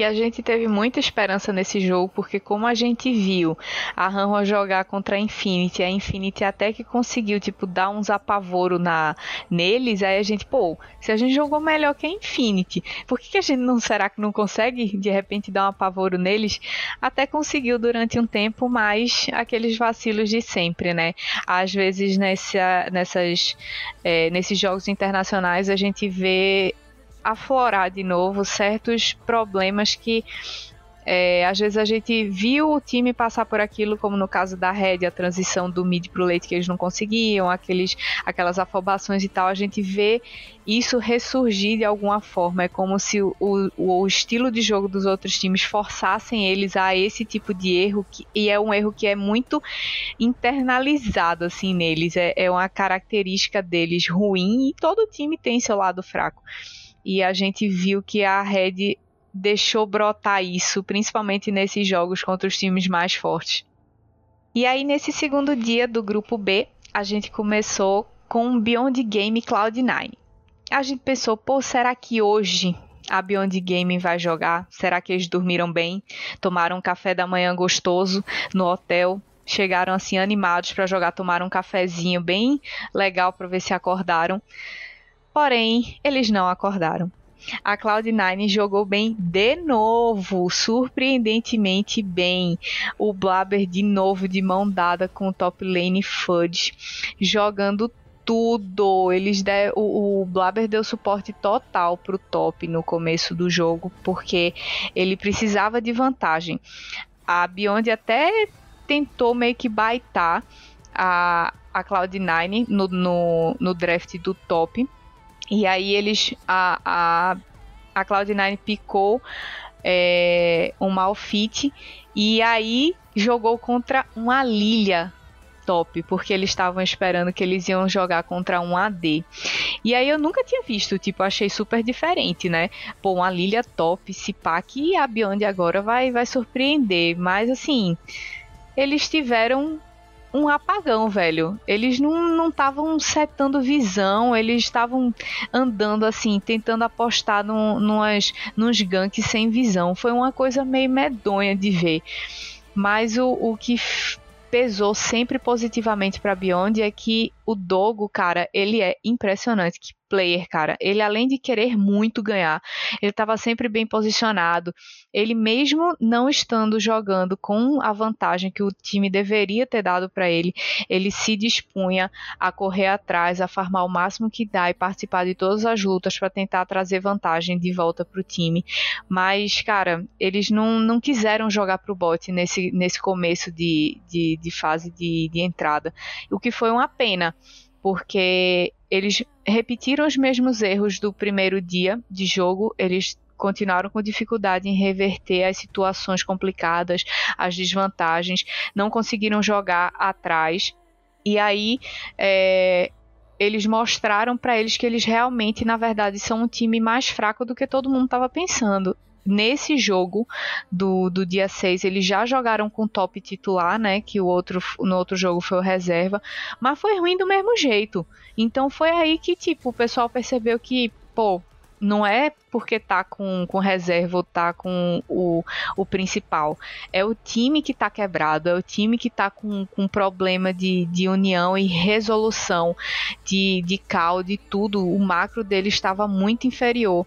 E a gente teve muita esperança nesse jogo, porque como a gente viu a Hanwha jogar contra a Infinity, a Infinity até que conseguiu, tipo, dar uns apavoro na, neles, aí a gente, pô, se a gente jogou melhor que a Infinity, por que, que a gente não, será que não consegue, de repente, dar um apavoro neles? Até conseguiu durante um tempo, mas aqueles vacilos de sempre, né? Às vezes nessa, nessas, é, nesses jogos internacionais a gente vê aflorar de novo certos problemas que é, às vezes a gente viu o time passar por aquilo, como no caso da Red, a transição do mid pro late que eles não conseguiam, aqueles, aquelas afobações e tal, a gente vê isso ressurgir de alguma forma. É como se o, o, o estilo de jogo dos outros times forçassem eles a esse tipo de erro, que, e é um erro que é muito internalizado assim neles, é, é uma característica deles ruim e todo time tem seu lado fraco e a gente viu que a Red deixou brotar isso, principalmente nesses jogos contra os times mais fortes. E aí, nesse segundo dia do grupo B, a gente começou com Beyond Game Cloud9. A gente pensou, pô, será que hoje a Beyond Game vai jogar? Será que eles dormiram bem? Tomaram um café da manhã gostoso no hotel? chegaram assim animados para jogar, tomaram um cafezinho bem legal para ver se acordaram. Porém, eles não acordaram. A Cloud9 jogou bem de novo, surpreendentemente bem. O Blabber de novo de mão dada com o top lane Fudge, jogando tudo. Eles der, o, o Blabber deu suporte total pro top no começo do jogo, porque ele precisava de vantagem. A Beyond até tentou meio que baitar a, a Cloud9 no, no, no draft do top. E aí eles. A, a, a Cloud9 picou é, um Malfit. E aí jogou contra uma Lilia top, porque eles estavam esperando que eles iam jogar contra um AD. E aí eu nunca tinha visto, tipo, achei super diferente, né? Pô, uma Lilia top, se pá, que a Beyond agora vai, vai surpreender. Mas assim, eles tiveram um apagão, velho. Eles não estavam setando visão, eles estavam andando assim, tentando apostar num, numas, nos ganks sem visão. Foi uma coisa meio medonha de ver. Mas o, o que pesou sempre positivamente para Beyond é que o Dogo, cara, ele é impressionante. Que player, cara. Ele, além de querer muito ganhar, ele estava sempre bem posicionado. Ele, mesmo não estando jogando com a vantagem que o time deveria ter dado para ele, ele se dispunha a correr atrás, a farmar o máximo que dá e participar de todas as lutas para tentar trazer vantagem de volta para o time. Mas, cara, eles não, não quiseram jogar para o bot nesse, nesse começo de, de, de fase de, de entrada, o que foi uma pena porque eles repetiram os mesmos erros do primeiro dia de jogo, eles continuaram com dificuldade em reverter as situações complicadas, as desvantagens, não conseguiram jogar atrás. E aí é, eles mostraram para eles que eles realmente, na verdade, são um time mais fraco do que todo mundo estava pensando nesse jogo do, do dia 6 eles já jogaram com top titular, né? Que o outro no outro jogo foi o reserva, mas foi ruim do mesmo jeito. Então foi aí que tipo o pessoal percebeu que, pô, não é porque tá com, com reserva ou tá com o, o principal. É o time que tá quebrado, é o time que tá com, com problema de, de união e resolução, de, de cal, de tudo. O macro dele estava muito inferior.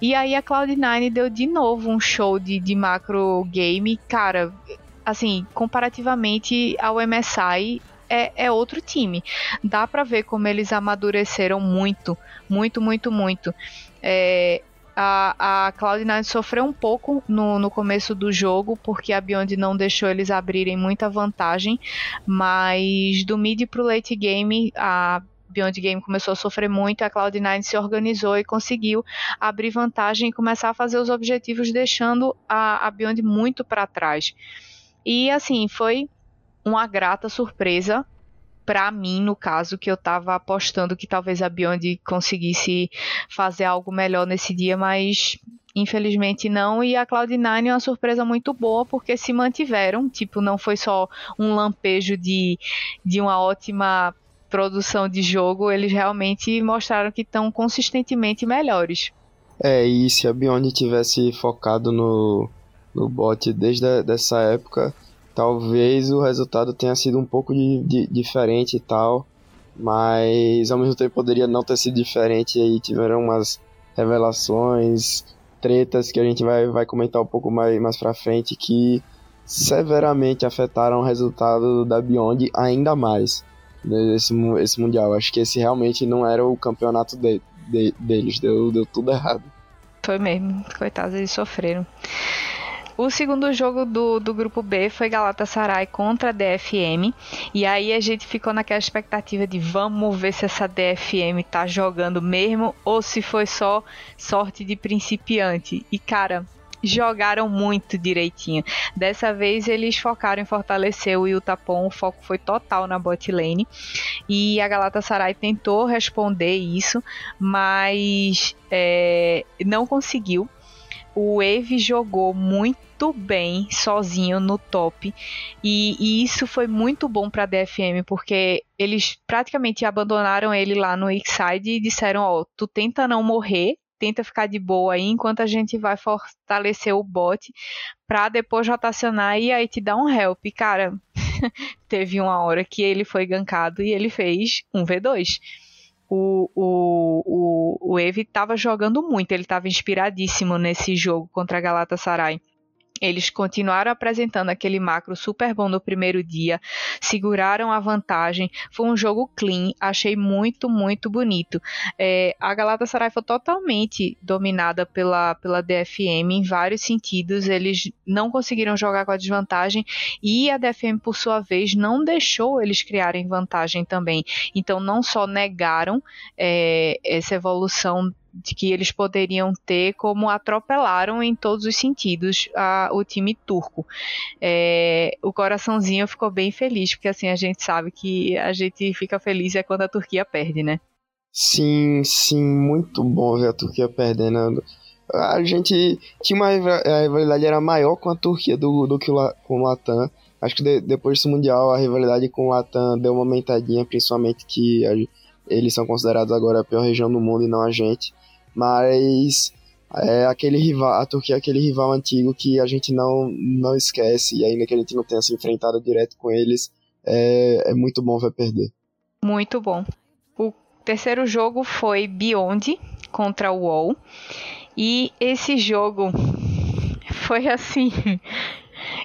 E aí a Cloud9 deu de novo um show de, de macro game, cara, assim, comparativamente ao MSI, é, é, outro time. Dá para ver como eles amadureceram muito, muito, muito, muito. É, a, a Cloud9 sofreu um pouco no, no começo do jogo, porque a Beyond não deixou eles abrirem muita vantagem, mas do mid pro late game, a Beyond Game começou a sofrer muito, a Cloud9 se organizou e conseguiu abrir vantagem e começar a fazer os objetivos, deixando a, a Beyond muito para trás. E assim, foi uma grata surpresa para mim, no caso, que eu estava apostando que talvez a Beyond conseguisse fazer algo melhor nesse dia, mas infelizmente não. E a Cloud9 é uma surpresa muito boa porque se mantiveram. Tipo, não foi só um lampejo de, de uma ótima produção de jogo, eles realmente mostraram que estão consistentemente melhores. É, e se a Beyond tivesse focado no, no bot desde a, dessa época, talvez o resultado tenha sido um pouco de, de, diferente e tal, mas ao mesmo tempo poderia não ter sido diferente e aí tiveram umas revelações, tretas que a gente vai, vai comentar um pouco mais, mais pra frente que severamente afetaram o resultado da Beyond ainda mais esse, esse Mundial. Acho que esse realmente não era o campeonato de, de, deles, deu, deu tudo errado. Foi mesmo, coitados, eles sofreram. O segundo jogo do, do grupo B foi Galatasaray contra a DFM. E aí a gente ficou naquela expectativa de vamos ver se essa DFM tá jogando mesmo ou se foi só sorte de principiante. E cara, jogaram muito direitinho. Dessa vez eles focaram em fortalecer o Utapon, o foco foi total na bot lane. E a Galatasaray tentou responder isso, mas é, não conseguiu. O Eve jogou muito bem sozinho no top e, e isso foi muito bom para a DFM porque eles praticamente abandonaram ele lá no X-Side e disseram: Ó, oh, tu tenta não morrer tenta ficar de boa aí enquanto a gente vai fortalecer o bot para depois rotacionar e aí te dar um help. Cara, *laughs* teve uma hora que ele foi gankado e ele fez um V2 o, o, o, o Evi estava jogando muito, ele estava inspiradíssimo nesse jogo contra a Galatasaray. Eles continuaram apresentando aquele macro super bom no primeiro dia, seguraram a vantagem. Foi um jogo clean, achei muito, muito bonito. É, a Galatasaray foi totalmente dominada pela, pela DFM em vários sentidos. Eles não conseguiram jogar com a desvantagem e a DFM, por sua vez, não deixou eles criarem vantagem também. Então, não só negaram é, essa evolução que eles poderiam ter, como atropelaram em todos os sentidos a, o time turco. É, o coraçãozinho ficou bem feliz, porque assim a gente sabe que a gente fica feliz é quando a Turquia perde, né? Sim, sim, muito bom ver a Turquia perdendo. A gente tinha uma a rivalidade era maior com a Turquia do, do que com o Latam. Acho que de, depois do Mundial a rivalidade com o Latam deu uma aumentadinha, principalmente que a, eles são considerados agora a pior região do mundo e não a gente mas é aquele rival, a Turquia é aquele rival antigo que a gente não, não esquece, e ainda que a gente não tenha se enfrentado direto com eles, é, é muito bom ver perder. Muito bom. O terceiro jogo foi Beyond contra o WoW, e esse jogo *laughs* foi assim.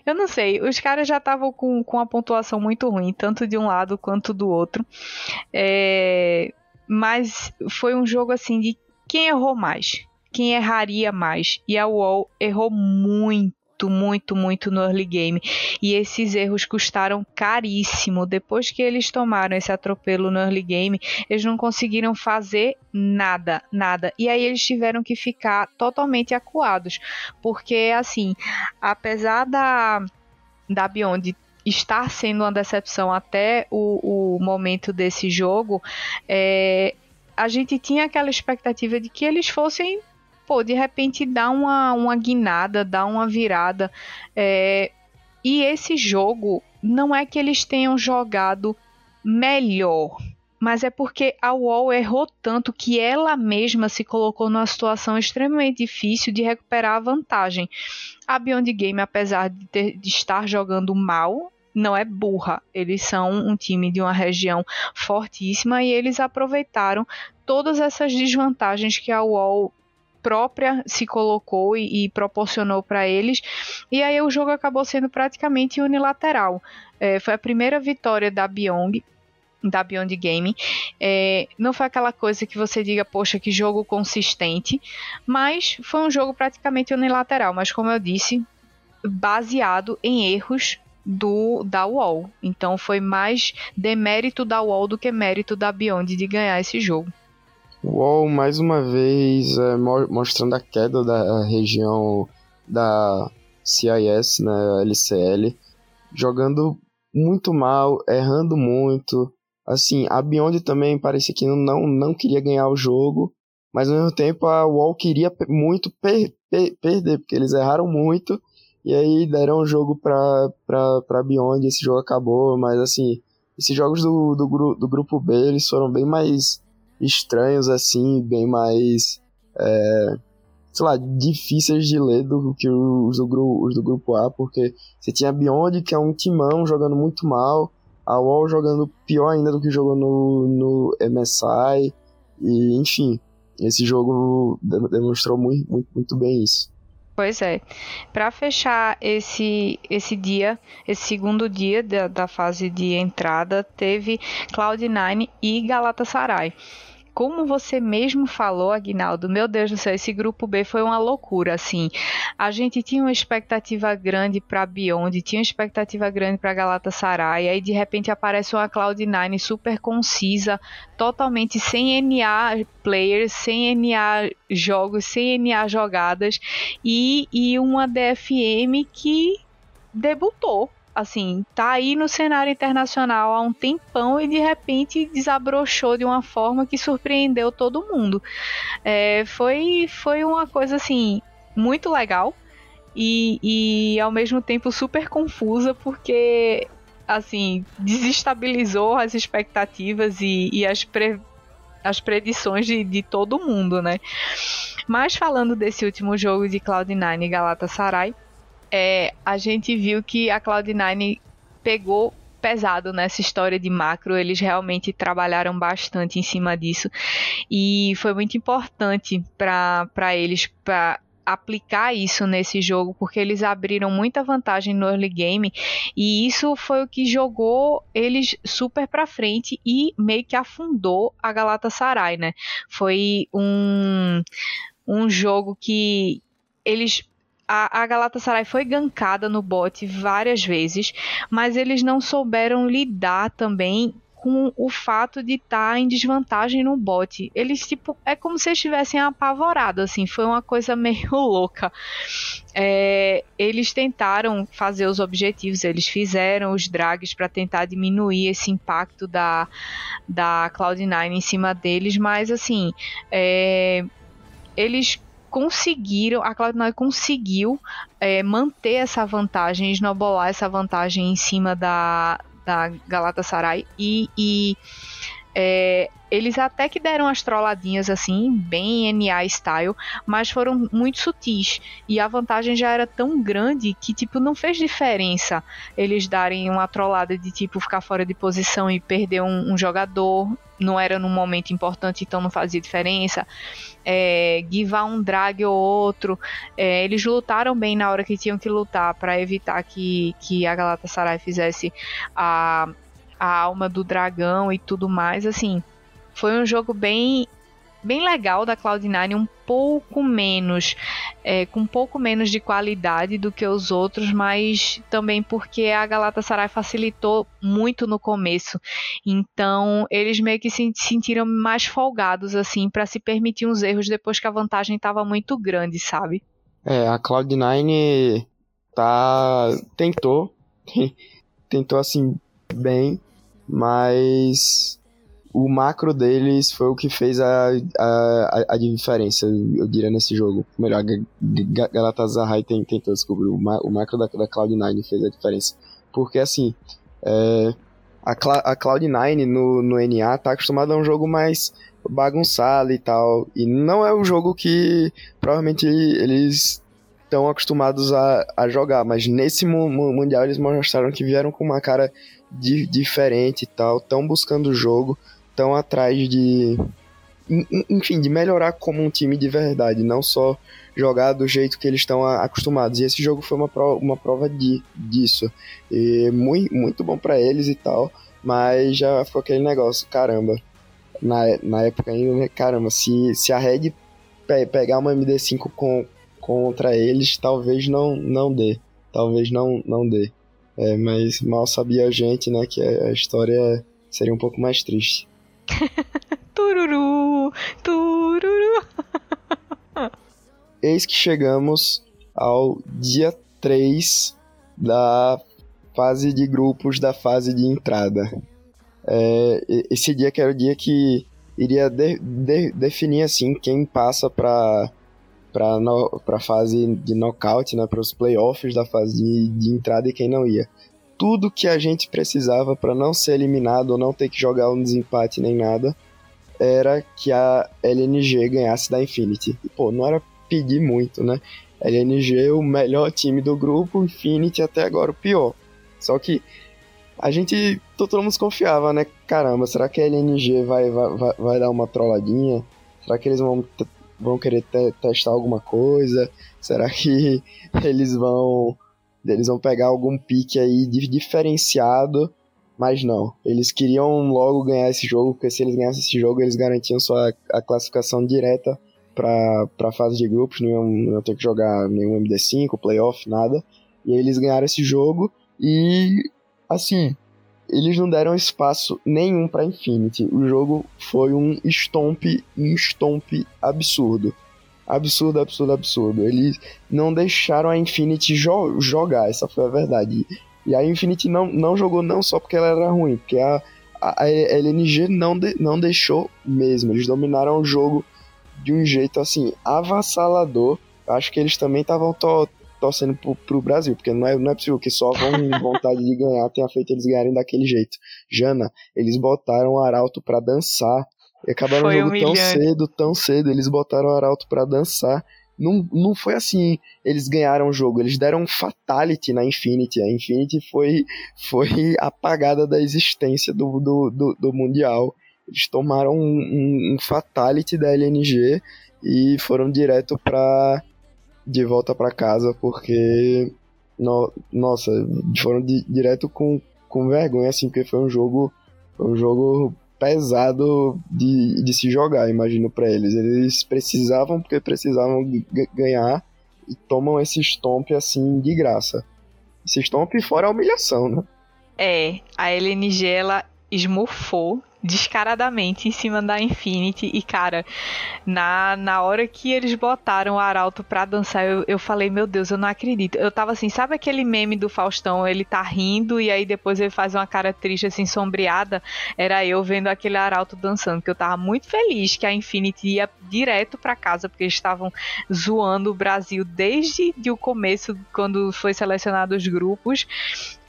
Eu não sei, os caras já estavam com, com a pontuação muito ruim, tanto de um lado quanto do outro. É, mas foi um jogo assim de quem errou mais? Quem erraria mais? E a UOL errou muito, muito, muito no early game. E esses erros custaram caríssimo. Depois que eles tomaram esse atropelo no early game, eles não conseguiram fazer nada, nada. E aí eles tiveram que ficar totalmente acuados. Porque, assim, apesar da, da Beyond estar sendo uma decepção até o, o momento desse jogo, é, a gente tinha aquela expectativa de que eles fossem, pô, de repente dar uma, uma guinada, dar uma virada. É, e esse jogo não é que eles tenham jogado melhor, mas é porque a UOL errou tanto que ela mesma se colocou numa situação extremamente difícil de recuperar a vantagem. A Beyond Game, apesar de, ter, de estar jogando mal, não é burra. Eles são um time de uma região fortíssima e eles aproveitaram todas essas desvantagens que a UOL própria se colocou e, e proporcionou para eles. E aí o jogo acabou sendo praticamente unilateral. É, foi a primeira vitória da Beyond da Beyond Gaming. É, não foi aquela coisa que você diga, poxa, que jogo consistente, mas foi um jogo praticamente unilateral. Mas como eu disse, baseado em erros do da UOL. Então foi mais demérito da UOL do que mérito da Beyond de ganhar esse jogo. UOL mais uma vez é, mostrando a queda da região da CIS, né, LCL, jogando muito mal, errando muito. Assim, a Beyond também parecia que não, não queria ganhar o jogo, mas ao mesmo tempo a UOL queria muito per per perder, porque eles erraram muito e aí deram o jogo pra, pra, pra Beyond, esse jogo acabou, mas assim, esses jogos do, do, do grupo B, eles foram bem mais estranhos, assim, bem mais, é, sei lá, difíceis de ler do que os do, os do grupo A, porque você tinha Beyond, que é um timão, jogando muito mal, a Wall jogando pior ainda do que jogou no, no MSI, e enfim, esse jogo demonstrou muito, muito, muito bem isso. Pois é. Para fechar esse, esse dia, esse segundo dia da, da fase de entrada, teve Cloud9 e Galatasaray como você mesmo falou, Aguinaldo, meu Deus do céu, esse grupo B foi uma loucura, assim. A gente tinha uma expectativa grande para Beyond, tinha uma expectativa grande para Galatasaray, aí de repente aparece uma Cloud9 super concisa, totalmente sem NA players, sem NA jogos, sem NA jogadas e, e uma DFM que debutou assim, tá aí no cenário internacional há um tempão e de repente desabrochou de uma forma que surpreendeu todo mundo. É, foi, foi uma coisa assim muito legal e, e ao mesmo tempo super confusa porque assim desestabilizou as expectativas e, e as, pre, as predições de, de todo mundo, né? Mas falando desse último jogo de Cloud9 e Galatasaray, é, a gente viu que a Cloud9 pegou pesado nessa história de macro. Eles realmente trabalharam bastante em cima disso e foi muito importante para eles para aplicar isso nesse jogo, porque eles abriram muita vantagem no early game e isso foi o que jogou eles super para frente e meio que afundou a Galatasaray, né? Foi um um jogo que eles a, a Galatasaray foi gankada no bot várias vezes, mas eles não souberam lidar também com o fato de estar tá em desvantagem no bot. Eles, tipo, é como se estivessem apavorados, assim, foi uma coisa *laughs* meio louca. É, eles tentaram fazer os objetivos, eles fizeram os drags para tentar diminuir esse impacto da, da Cloud9 em cima deles, mas, assim, é, eles conseguiram, a Cloud9 conseguiu é, manter essa vantagem, esnobolar essa vantagem em cima da, da Galatasaray e, e é, eles até que deram as trolladinhas assim, bem NA style, mas foram muito sutis. E a vantagem já era tão grande que, tipo, não fez diferença eles darem uma trollada de, tipo, ficar fora de posição e perder um, um jogador. Não era num momento importante, então não fazia diferença. É, givar um drag ou outro. É, eles lutaram bem na hora que tinham que lutar para evitar que, que a Galatasaray fizesse a a alma do dragão e tudo mais, assim, foi um jogo bem bem legal da Cloud9, um pouco menos, é, com um pouco menos de qualidade do que os outros, mas também porque a Galatasaray facilitou muito no começo. Então, eles meio que se sentiram mais folgados assim para se permitir uns erros depois que a vantagem estava muito grande, sabe? É, a Cloud9 tá tentou *laughs* tentou assim bem, mas o macro deles foi o que fez a, a, a diferença, eu diria, nesse jogo. Melhor, Galatasaray tentou descobrir, o, macro da, da Cloud9 fez a diferença. Porque, assim, é, a, a Cloud9 no, no NA tá acostumada a um jogo mais bagunçado e tal, e não é o jogo que provavelmente eles estão acostumados a, a jogar, mas nesse Mundial eles mostraram que vieram com uma cara di diferente e tal, estão buscando o jogo, estão atrás de. Enfim, de melhorar como um time de verdade, não só jogar do jeito que eles estão acostumados. E esse jogo foi uma prova, uma prova de, disso. E muito, muito bom para eles e tal, mas já ficou aquele negócio, caramba. Na, na época ainda, né? Caramba, se, se a Red pe pegar uma MD5 com, contra eles, talvez não, não dê. Talvez não, não dê. É, mas mal sabia a gente, né, que a história seria um pouco mais triste. *laughs* tururu, tururu. *laughs* Eis que chegamos ao dia 3 da fase de grupos da fase de entrada. É, esse dia que era o dia que iria de, de, definir assim quem passa para para a fase de knockout, né, para os playoffs da fase de, de, entrada e quem não ia. Tudo que a gente precisava para não ser eliminado ou não ter que jogar um desempate nem nada era que a LNG ganhasse da Infinity. E, pô, não era pedir muito, né? LNG o melhor time do grupo, Infinity até agora o pior. Só que a gente, todo mundo confiava, né? Caramba, será que a LNG vai, vai, vai dar uma trolladinha? Será que eles vão vão querer te testar alguma coisa? Será que *laughs* eles vão eles vão pegar algum pique aí diferenciado? Mas não, eles queriam logo ganhar esse jogo, porque se eles ganhassem esse jogo, eles garantiam só a, classificação direta para a fase de grupos, não iam, não iam ter que jogar nenhum MD5, playoff, nada. E aí eles ganharam esse jogo e, assim, eles não deram espaço nenhum para Infinity. O jogo foi um stomp, um stomp absurdo. Absurdo, absurdo, absurdo. Eles não deixaram a Infinity jo jogar, essa foi a verdade. E a Infinity não, não jogou não só porque ela era ruim, porque a, a, a LNG não, de, não deixou mesmo. Eles dominaram o jogo de um jeito assim avassalador. Acho que eles também estavam torcendo pro, pro Brasil, porque não é, não é possível que só vão *laughs* vontade de ganhar tenha feito eles ganharem daquele jeito. Jana, eles botaram o Arauto para dançar e acabaram Foi o jogo humilhante. tão cedo, tão cedo, eles botaram o Arauto para dançar não, não foi assim, eles ganharam o jogo, eles deram um fatality na Infinity. A Infinity foi, foi *laughs* apagada da existência do, do, do, do Mundial. Eles tomaram um, um, um, fatality da LNG e foram direto para de volta para casa porque no, nossa, foram di, direto com, com vergonha assim, porque foi um jogo foi um jogo pesado de, de se jogar, imagino para eles. Eles precisavam, porque precisavam ganhar, e tomam esse stomp assim de graça. Esse stomp fora a humilhação, né? É, a LNG ela esmurfou descaradamente em cima da Infinity. E, cara, na, na hora que eles botaram o Arauto pra dançar, eu, eu falei, meu Deus, eu não acredito. Eu tava assim, sabe aquele meme do Faustão? Ele tá rindo e aí depois ele faz uma cara triste, assim, sombreada. Era eu vendo aquele Arauto dançando, que eu tava muito feliz que a Infinity ia direto pra casa, porque eles estavam zoando o Brasil desde o começo, quando foi selecionado os grupos.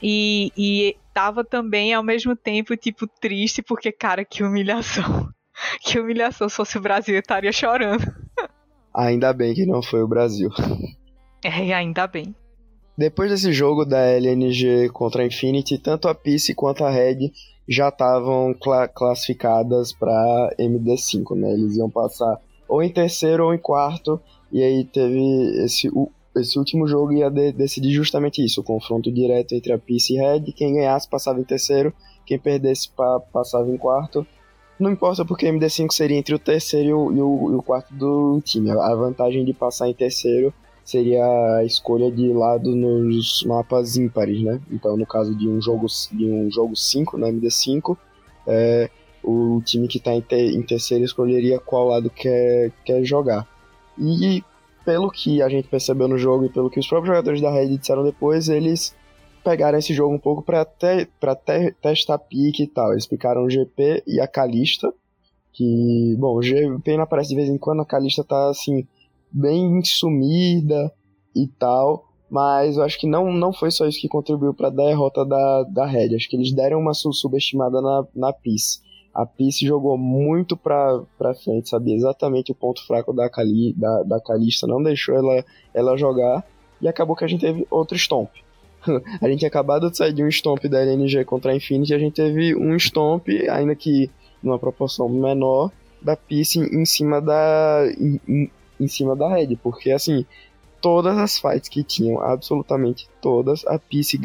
E, e tava também ao mesmo tempo, tipo, triste, porque, cara, que humilhação. *laughs* Que humilhação, se fosse o Brasil, eu estaria chorando. Ainda bem que não foi o Brasil. É, ainda bem. Depois desse jogo da LNG contra a Infinity, tanto a Peace quanto a Red já estavam cla classificadas para MD5, né? Eles iam passar ou em terceiro ou em quarto, e aí teve esse o, esse último jogo ia de, decidir justamente isso, o confronto direto entre a Peace e Red, quem ganhasse passava em terceiro, quem perdesse pa, passava em quarto. Não importa porque MD5 seria entre o terceiro e o, e o, quarto do time. A vantagem de passar em terceiro seria a escolha de lado nos mapas ímpares, né? Então, no caso de um jogo de um jogo 5 na MD5, é, o time que está em, te, em, terceiro escolheria qual lado quer, quer jogar. E pelo que a gente percebeu no jogo e pelo que os próprios jogadores da Red disseram depois, eles pegaram esse jogo um pouco para te, pra te, testar pique e tal. Eles picaram o GP e a Kalista, que, bom, o GP não aparece de vez em quando, a Kalista tá assim, bem sumida e tal, mas eu acho que não, não foi só isso que contribuiu para a derrota da, da Red. Acho que eles deram uma subestimada na, na Peace. A Peace jogou muito pra, pra frente, sabia exatamente o ponto fraco da, Cali, da, da Calista, não deixou ela, ela jogar, e acabou que a gente teve outro Stomp. *laughs* a gente tinha acabado de sair de um Stomp da LNG contra a Infinity, a gente teve um Stomp, ainda que numa proporção menor, da Peace em, em cima da. Em, em cima da Red, porque assim, todas as fights que tinham, absolutamente todas, a Peace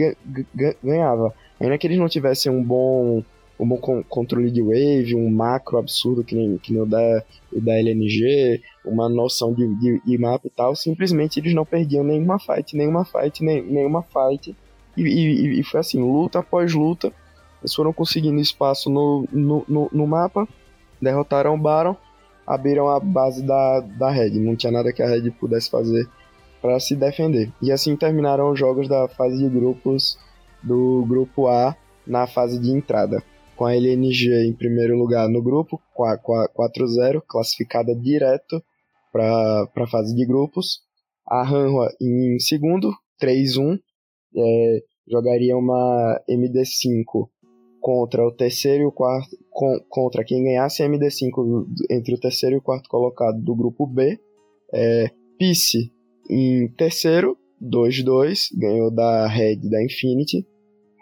ganhava. Ainda que eles não tivessem um bom um bom controle de wave, um macro absurdo que nem, que nem o, da, o da LNG, uma noção de, de, de, mapa e tal, simplesmente eles não perdiam nenhuma fight, nenhuma fight, nem, nenhuma fight. E, e, e, foi assim, luta após luta, eles foram conseguindo espaço no, no, no, no mapa, derrotaram o Baron, abriram a base da, da Red. Não tinha nada que a Red pudesse fazer para se defender. E assim terminaram os jogos da fase de grupos do grupo A na fase de entrada com a LNG em primeiro lugar no grupo, 4-0, classificada direto para a fase de grupos. A Hanwha em segundo, 3-1, é, jogaria uma MD5 contra o terceiro e o quarto, com, contra quem ganhasse a MD5 entre o terceiro e o quarto colocado do grupo B. É, Peace em terceiro, 2-2, ganhou da Red da Infinity.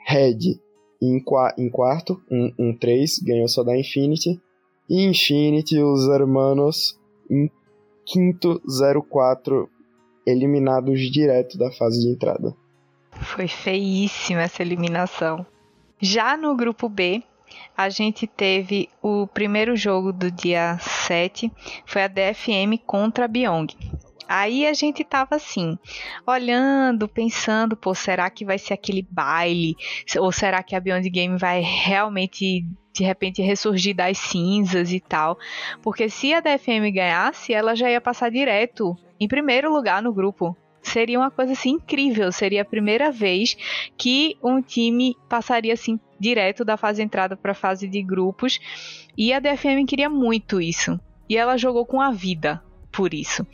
Red em, em quarto, 1-3, um, um, ganhou só da Infinity. E Infinity, os hermanos, em quinto, 0-4, eliminados direto da fase de entrada. Foi feíssima essa eliminação. Já no grupo B, a gente teve o primeiro jogo do dia 7, foi a DFM contra a Byong. Aí a gente tava assim, olhando, pensando, pô, será que vai ser aquele baile? Ou será que a Beyond Game vai realmente de repente ressurgir das cinzas e tal? Porque se a DFM ganhasse, ela já ia passar direto em primeiro lugar no grupo. Seria uma coisa assim incrível, seria a primeira vez que um time passaria assim direto da fase entrada para a fase de grupos, e a DFM queria muito isso. E ela jogou com a vida, por isso.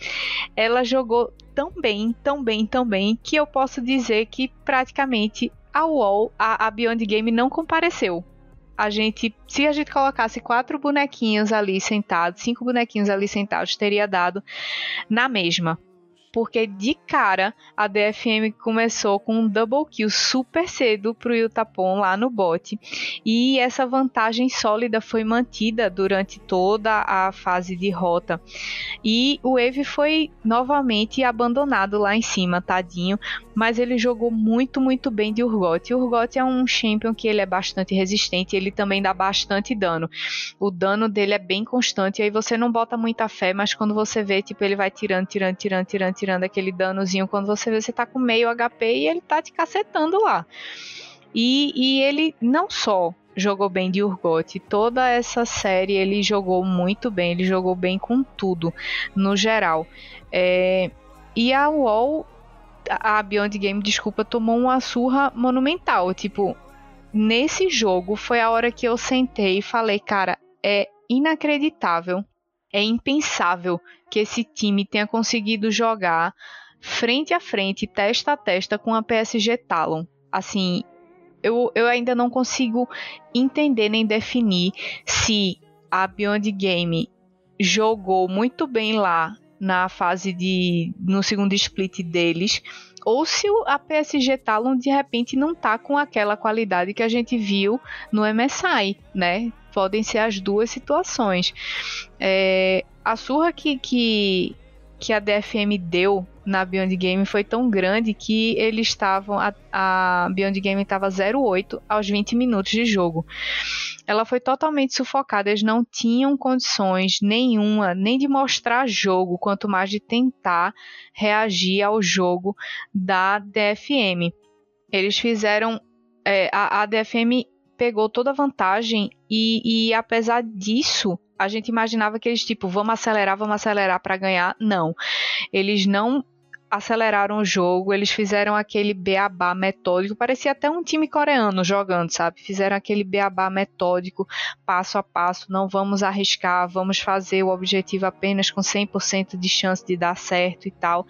Ela jogou tão bem, tão bem, tão bem, que eu posso dizer que praticamente a UOL, a, a Beyond Game não compareceu. A gente, se a gente colocasse quatro bonequinhos ali sentados, cinco bonequinhos ali sentados, teria dado na mesma. Porque de cara a DFM começou com um double kill super cedo pro Yutapon lá no bot. E essa vantagem sólida foi mantida durante toda a fase de rota. E o Eve foi novamente abandonado lá em cima, tadinho, mas ele jogou muito, muito bem de Urgot. O Urgot é um champion que ele é bastante resistente, ele também dá bastante dano. O dano dele é bem constante, aí você não bota muita fé, mas quando você vê, tipo, ele vai tirando, tirando, tirando, tirando, tirando aquele danozinho, quando você vê, você tá com meio HP e ele tá te cacetando lá. E, e ele não só jogou bem de Urgot. Toda essa série ele jogou muito bem, ele jogou bem com tudo, no geral. É, e a UOL a Beyond Game, desculpa, tomou uma surra monumental. Tipo, nesse jogo foi a hora que eu sentei e falei, cara, é inacreditável, é impensável que esse time tenha conseguido jogar frente a frente, testa a testa com a PSG Talon. Assim, eu, eu ainda não consigo entender nem definir se a Beyond Game jogou muito bem lá na fase de. no segundo split deles. Ou se a PSG Talon de repente não tá com aquela qualidade que a gente viu no MSI, né? Podem ser as duas situações. É, a surra que, que, que a DFM deu na Beyond Game foi tão grande que eles estavam. A, a Beyond Game estava 0,8 aos 20 minutos de jogo. Ela foi totalmente sufocada, eles não tinham condições nenhuma, nem de mostrar jogo, quanto mais de tentar reagir ao jogo da DFM. Eles fizeram. É, a, a DFM pegou toda a vantagem e, e apesar disso, a gente imaginava que eles, tipo, vamos acelerar, vamos acelerar para ganhar. Não. Eles não aceleraram o jogo, eles fizeram aquele beabá metódico, parecia até um time coreano jogando, sabe? Fizeram aquele beabá metódico, passo a passo, não vamos arriscar, vamos fazer o objetivo apenas com 100% de chance de dar certo e tal.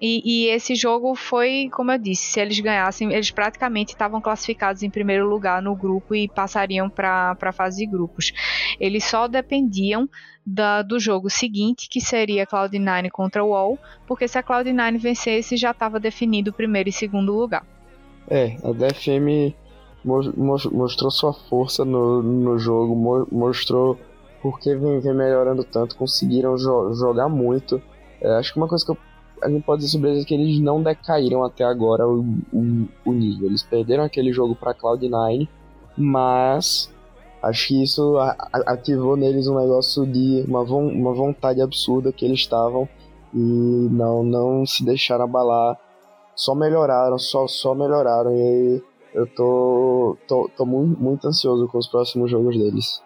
E, e, esse jogo foi, como eu disse, se eles ganhassem, eles praticamente estavam classificados em primeiro lugar no grupo e passariam para a fase de grupos. Eles só dependiam da, do jogo seguinte, que seria Cloud9 contra o Wall, porque se a Cloud9 vencesse, já estava definido o primeiro e segundo lugar. É, a DFM mostrou sua força no, no jogo, mostrou porque vem, vem melhorando tanto, conseguiram jo jogar muito. É, acho que uma coisa que eu, a gente pode dizer sobre eles é que eles não decaíram até agora o, o, o nível. Eles perderam aquele jogo para Cloud9, mas Acho que isso ativou neles um negócio de uma, uma vontade absurda que eles estavam e não, não se deixaram abalar. Só melhoraram, só, só melhoraram. E eu tô, tô, tô muito, muito ansioso com os próximos jogos deles.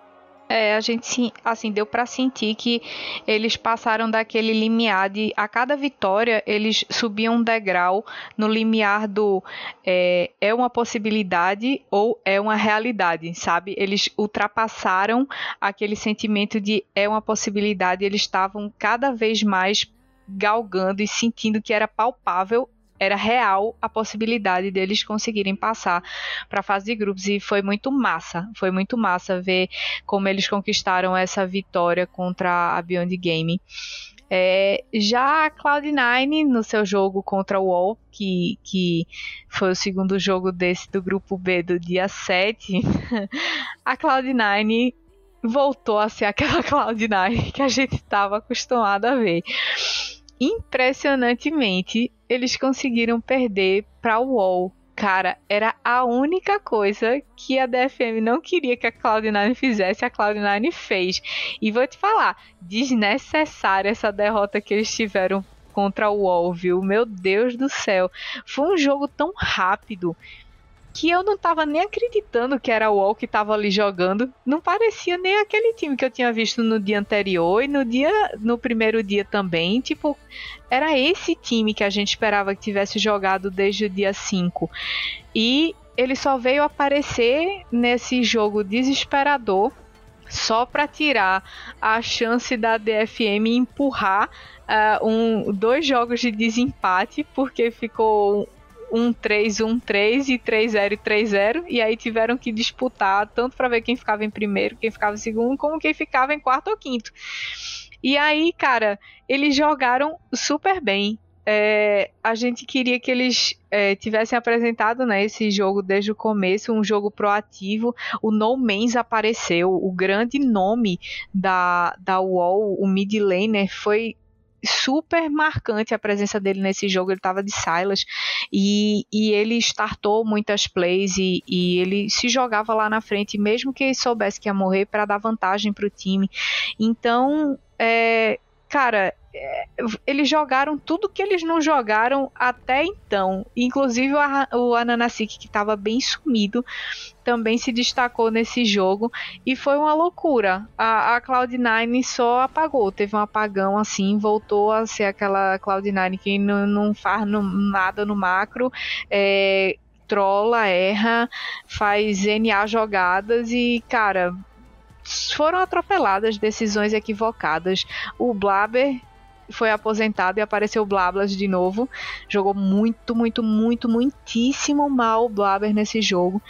É, a gente assim deu para sentir que eles passaram daquele limiar de a cada vitória eles subiam um degrau no limiar do é, é uma possibilidade ou é uma realidade, sabe? Eles ultrapassaram aquele sentimento de é uma possibilidade, eles estavam cada vez mais galgando e sentindo que era palpável era real a possibilidade deles conseguirem passar para a fase de grupos e foi muito massa, foi muito massa ver como eles conquistaram essa vitória contra a Beyond Game. É, já a Cloud9 no seu jogo contra o UOL, que, que foi o segundo jogo desse do grupo B do dia 7, *laughs* a Cloud9 voltou a ser aquela *laughs* Cloud9 que a gente estava acostumado a ver impressionantemente, eles conseguiram perder para o UOL. Cara, era a única coisa que a DFM não queria que a Cloud9 fizesse, a Cloud9 fez. E vou te falar, desnecessária essa derrota que eles tiveram contra o UOL, viu? Meu Deus do céu. Foi um jogo tão rápido que eu não tava nem acreditando que era o UOL que tava ali jogando. Não parecia nem aquele time que eu tinha visto no dia anterior e no dia no primeiro dia também, tipo, era esse time que a gente esperava que tivesse jogado desde o dia 5. E ele só veio aparecer nesse jogo desesperador só para tirar a chance da DFM empurrar uh, um, dois jogos de desempate, porque ficou 1-3, 1-3 e 3-0 e 3-0. E aí tiveram que disputar tanto para ver quem ficava em primeiro, quem ficava em segundo, como quem ficava em quarto ou quinto. E aí, cara, eles jogaram super bem. é, a gente queria que eles é, tivessem apresentado né, esse jogo desde o começo, um jogo proativo. O No Man's apareceu, o grande nome da, da UOL, o mid laner, foi super marcante a presença dele nesse jogo. Ele estava de Silas e, e ele startou muitas plays e, e, ele se jogava lá na frente, mesmo que soubesse que ia morrer, para dar vantagem para o time. Então, é, cara, eles jogaram tudo que eles não jogaram até então. Inclusive o, o Ananasik, que estava bem sumido, também se destacou nesse jogo. E foi uma loucura. A, a Cloud9 só apagou. Teve um apagão assim, voltou a ser aquela Cloud9 que não, não faz no, nada no macro. É, trola, erra, faz NA jogadas e, cara, foram atropeladas, decisões equivocadas. O Blaber foi aposentado e apareceu o Blablas de novo. Jogou muito, muito, muito, muitíssimo mal o Blaber nesse jogo.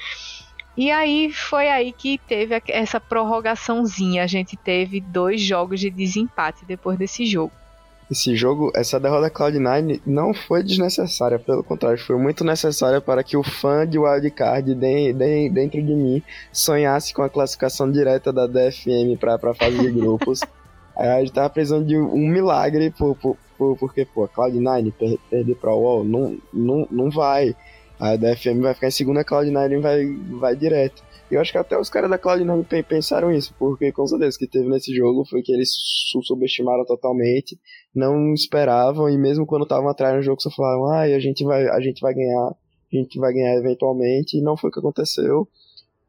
E aí foi aí que teve essa prorrogaçãozinha. A gente teve dois jogos de desempate depois desse jogo. Esse jogo, essa derrota da Cloud9 não foi desnecessária, pelo contrário, foi muito necessária para que o fã de Wildcard de, de, dentro de mim sonhasse com a classificação direta da DFM para a fase de grupos. *laughs* a gente tava precisando de um milagre, por, por, por, porque, pô, a Cloud9 per, perder pra UOL não, não, não vai. A DFM vai ficar em segunda, a Cloud9 vai, vai direto. E eu acho que até os caras da Cloud9 pensaram isso, porque com certeza que teve nesse jogo foi que eles subestimaram totalmente, não esperavam, e mesmo quando estavam atrás no jogo, só falaram, ah, a gente vai, a gente vai ganhar, a gente vai ganhar eventualmente, e não foi o que aconteceu.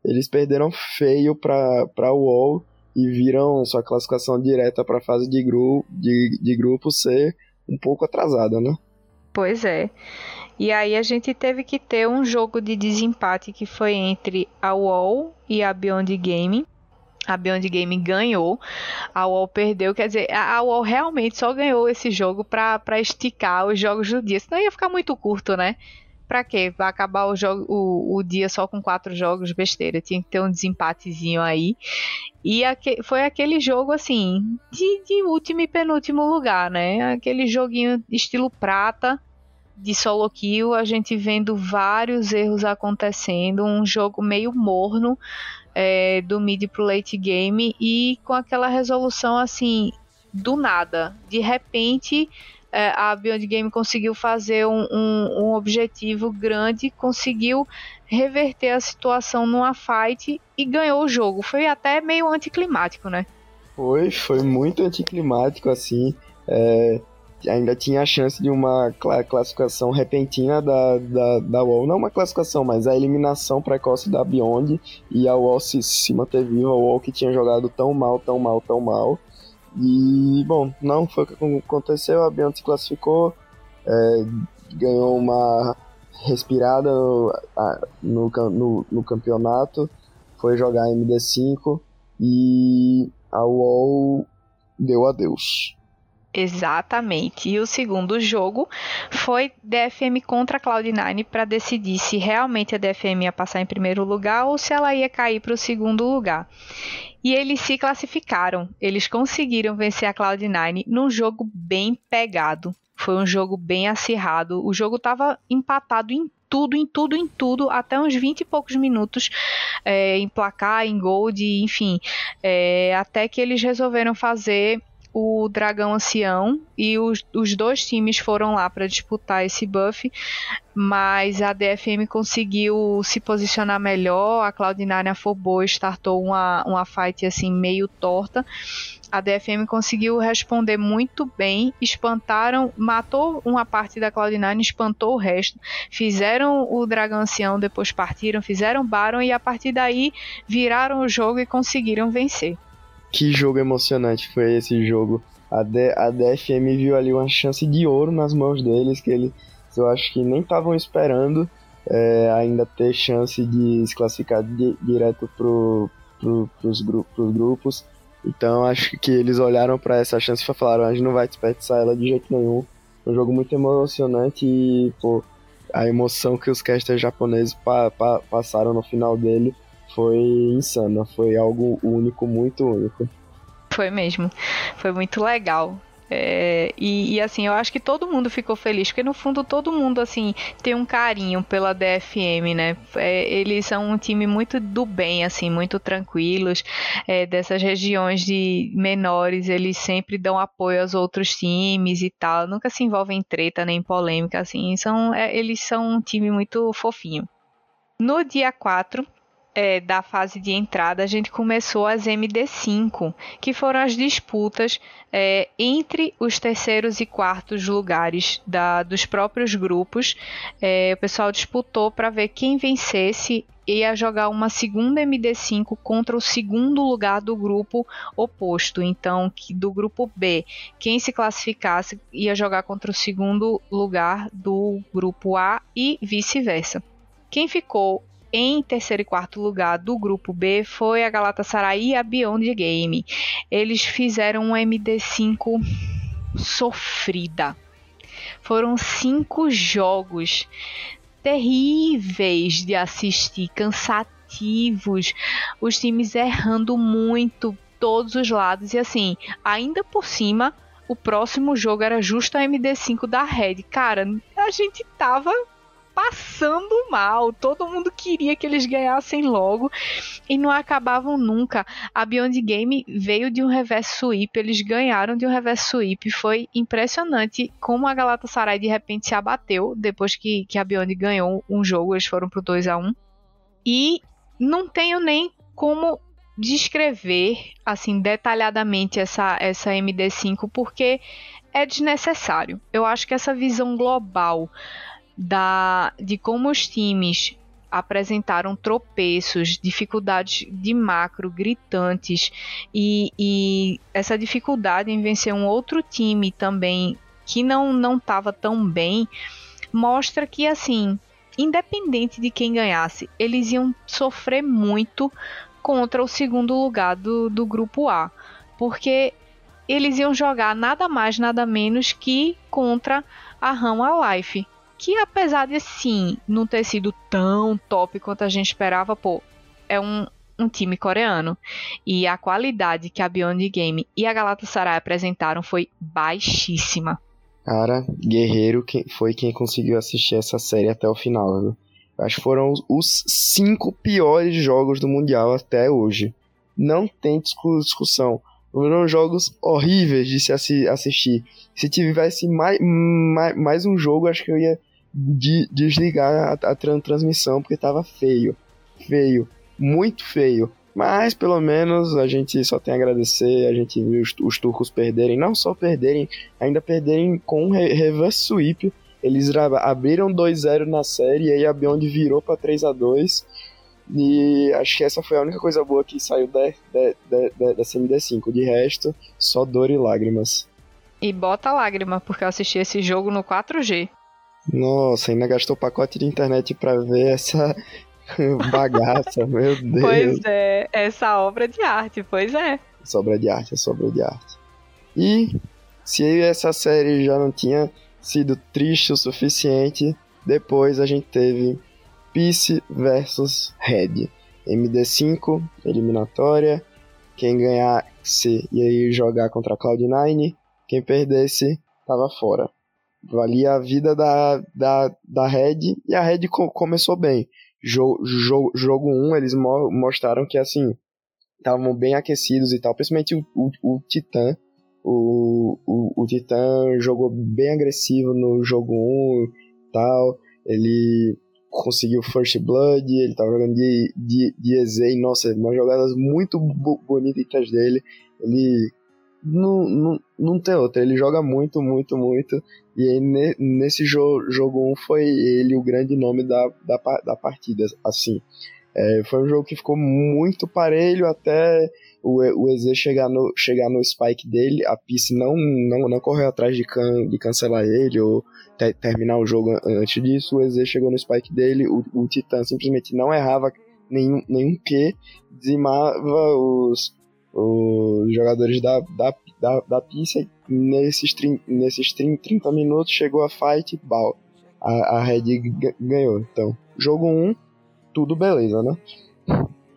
Eles perderam feio pra, pra UOL, e viram sua classificação direta para a fase de, gru de, de grupo ser um pouco atrasada, né? Pois é. E aí a gente teve que ter um jogo de desempate que foi entre a UOL e a Beyond Game. A Beyond Game ganhou, a UOL perdeu, quer dizer, a UOL realmente só ganhou esse jogo para esticar os jogos do dia, senão ia ficar muito curto, né? Pra quê? Vai acabar o, jogo, o, o dia só com quatro jogos, besteira. Tinha que ter um desempatezinho aí. E aque, foi aquele jogo, assim, de, de último e penúltimo lugar, né? Aquele joguinho estilo prata, de solo kill, a gente vendo vários erros acontecendo, um jogo meio morno é, do mid pro late game e com aquela resolução assim do nada. De repente é, a Beyond Game conseguiu fazer um, um, um, objetivo grande, conseguiu reverter a situação numa fight e ganhou o jogo. Foi até meio anticlimático, né? Foi, foi muito anticlimático, assim. É, ainda tinha a chance de uma classificação repentina da, da, da UOL. Não uma classificação, mas a eliminação precoce da Beyond. E a UOL se, se manter viva. A UOL que tinha jogado tão mal, tão mal, tão mal. E, bom, não foi o que aconteceu. A Beyond se classificou, é, ganhou uma respirada no, no, no, no, campeonato, foi jogar MD5 e a UOL deu adeus. Exatamente. E o segundo jogo foi DFM contra Cloud9 para decidir se realmente a DFM ia passar em primeiro lugar ou se ela ia cair para o segundo lugar. E eles se classificaram. Eles conseguiram vencer a Cloud9 num jogo bem pegado. Foi um jogo bem acirrado. O jogo estava empatado em tudo, em tudo, em tudo, até uns 20 e poucos minutos é, em placar, em gold, enfim. É, até que eles resolveram fazer o Dragão Ancião e os, os dois times foram lá para disputar esse buff, mas a DFM conseguiu se posicionar melhor, a Cloud9 afobou, startou uma, uma fight assim meio torta. A DFM conseguiu responder muito bem, espantaram, matou uma parte da Cloud9, espantou o resto, fizeram o Dragão Ancião, depois partiram, fizeram Baron e a partir daí viraram o jogo e conseguiram vencer. Que jogo emocionante foi esse jogo. A, D, a DFM viu ali uma chance de ouro nas mãos deles, que eles eu acho que nem estavam esperando é, ainda ter chance de se classificar di, direto pro, pro, pros, gru, grupos. Então acho que eles olharam para essa chance e falaram: a gente não vai desperdiçar ela de jeito nenhum. Um jogo muito emocionante e pô, a emoção que os casters japoneses pa, pa, passaram no final dele foi insana, foi algo único, muito único. Foi mesmo, foi muito legal. É, e, e, assim, eu acho que todo mundo ficou feliz, porque no fundo todo mundo assim tem um carinho pela DFM, né? É, eles são um time muito do bem, assim, muito tranquilos. É, dessas regiões de menores, eles sempre dão apoio aos outros times e tal. Nunca se envolvem em treta nem em polêmica, assim. São, é, eles são um time muito fofinho. No dia 4, é, da fase de entrada, a gente começou as MD5, que foram as disputas é, entre os terceiros e quartos lugares da, dos próprios grupos. É, o pessoal disputou para ver quem vencesse ia jogar uma segunda MD5 contra o segundo lugar do grupo oposto. Então, do grupo B, quem se classificasse ia jogar contra o segundo lugar do grupo A e vice-versa. Quem ficou em terceiro e quarto lugar do grupo B foi a Galatasaray e a Beyond Game. Eles fizeram um MD5 sofrida. Foram cinco jogos terríveis de assistir, cansativos, os times errando muito todos os lados e assim, ainda por cima, o próximo jogo era justo a MD5 da Red. Cara, a gente tava passando mal. Todo mundo queria que eles ganhassem logo e não acabavam nunca. A Beyond Game veio de um reverse sweep, eles ganharam de um reverse sweep. Foi impressionante como a Galatasaray de repente se abateu depois que, que a Beyond ganhou um jogo, eles foram pro 2 a 1 E não tenho nem como descrever assim detalhadamente essa essa MD5 porque é desnecessário. Eu acho que essa visão global da, de como os times apresentaram tropeços, dificuldades de macro gritantes e, e essa dificuldade em vencer um outro time também que não não estava tão bem mostra que assim independente de quem ganhasse eles iam sofrer muito contra o segundo lugar do, do grupo A porque eles iam jogar nada mais nada menos que contra a Rama Life que apesar de sim não ter sido tão top quanto a gente esperava, pô, é um, um time coreano. E a qualidade que a Beyond Game e a Galatasaray apresentaram foi baixíssima. Cara, Guerreiro foi quem conseguiu assistir essa série até o final, viu? Acho que foram os cinco piores jogos do Mundial até hoje. Não tem discussão. Foram jogos horríveis de se assistir. Se tivesse mais, mais, mais um jogo, acho que eu ia de desligar a, a transmissão porque tava feio. Feio. Muito feio. Mas pelo menos a gente só tem a agradecer, a gente viu os, os turcos perderem, não só perderem, ainda perderem com re reverse sweep. Eles abriram 2-0 na série e aí a Beyond virou para 3 a 2 E acho que essa foi a única coisa boa que saiu da, da, da, da CMD5. De resto, só dor e lágrimas. E bota lágrima, porque eu assisti esse jogo no 4G. Nossa, ainda gastou pacote de internet para ver essa *laughs* bagaça, meu Deus. Pois é, essa obra de arte, pois é. Essa obra de arte, essa obra de arte. E se essa série já não tinha sido triste o suficiente, depois a gente teve Peace versus Red. MD5, eliminatória. Quem ganhasse ia jogar contra a Cloud9. Quem perdesse, tava fora valia a vida da, da, da Red e a Red co começou bem. Jo, jo, jogo 1, um, eles mo mostraram que assim estavam bem aquecidos e tal, principalmente o, o, o Titã. O, o, o Titã jogou bem agressivo no jogo 1 e tal. Ele conseguiu First Blood, ele tava jogando de, de, de Ezei, nossa, umas jogadas muito bonitas dele. Ele não, não, não tem outra. Ele joga muito, muito, muito. E aí, ne, nesse jo, jogo 1 foi ele o grande nome da, da, da partida. Assim, é, foi um jogo que ficou muito parelho até o, o EZ chegar no, chegar no spike dele. A Peace não, não, não correu atrás de, can, de cancelar ele ou te, terminar o jogo antes disso. O EZ chegou no spike dele. O, o Titã simplesmente não errava nenhum, nenhum Q, dizimava os os jogadores da, da, da, da pista nesses, nesses 30, 30 minutos chegou a fight, bal. A, a Red ganhou. Então, jogo 1, tudo beleza, né?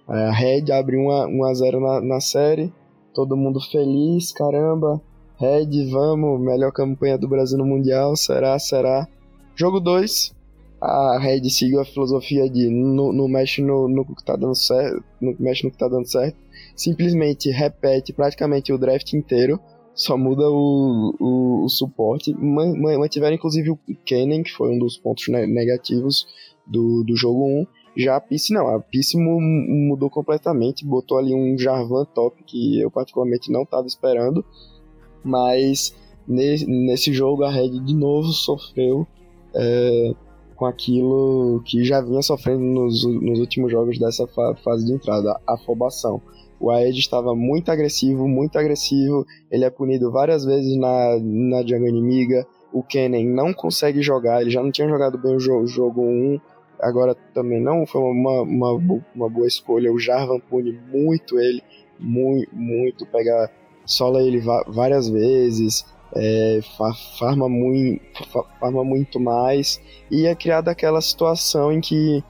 A Red abre 1 a, 1 a 0 na, na série, todo mundo feliz, caramba. Red, vamos, melhor campanha do Brasil no Mundial, será, será. Jogo 2, a Red seguiu a filosofia de não mexe no, no que tá dando certo, não mexe no que tá dando certo, simplesmente repete praticamente o draft inteiro, só muda o, o, o suporte. Mantiveram inclusive o Kennen, que foi um dos pontos negativos do, do jogo 1. Já a Peace não, a Peace mudou completamente, botou ali um Jarvan top que eu particularmente não estava esperando, mas nesse, nesse jogo a Red de novo sofreu é, com aquilo que já vinha sofrendo nos, nos últimos jogos dessa fa fase de entrada, a afobação. O Aed estava muito agressivo, muito agressivo. Ele é punido várias vezes na, na jungle inimiga. O Kennen não consegue jogar, ele já não tinha jogado bem o jogo, jogo 1. Agora também não foi uma, uma, uma boa escolha. O Jarvan pune muito ele, muito, muito. Pega, sola ele várias vezes, é, farma, muito, farma muito mais. E é criada aquela situação em que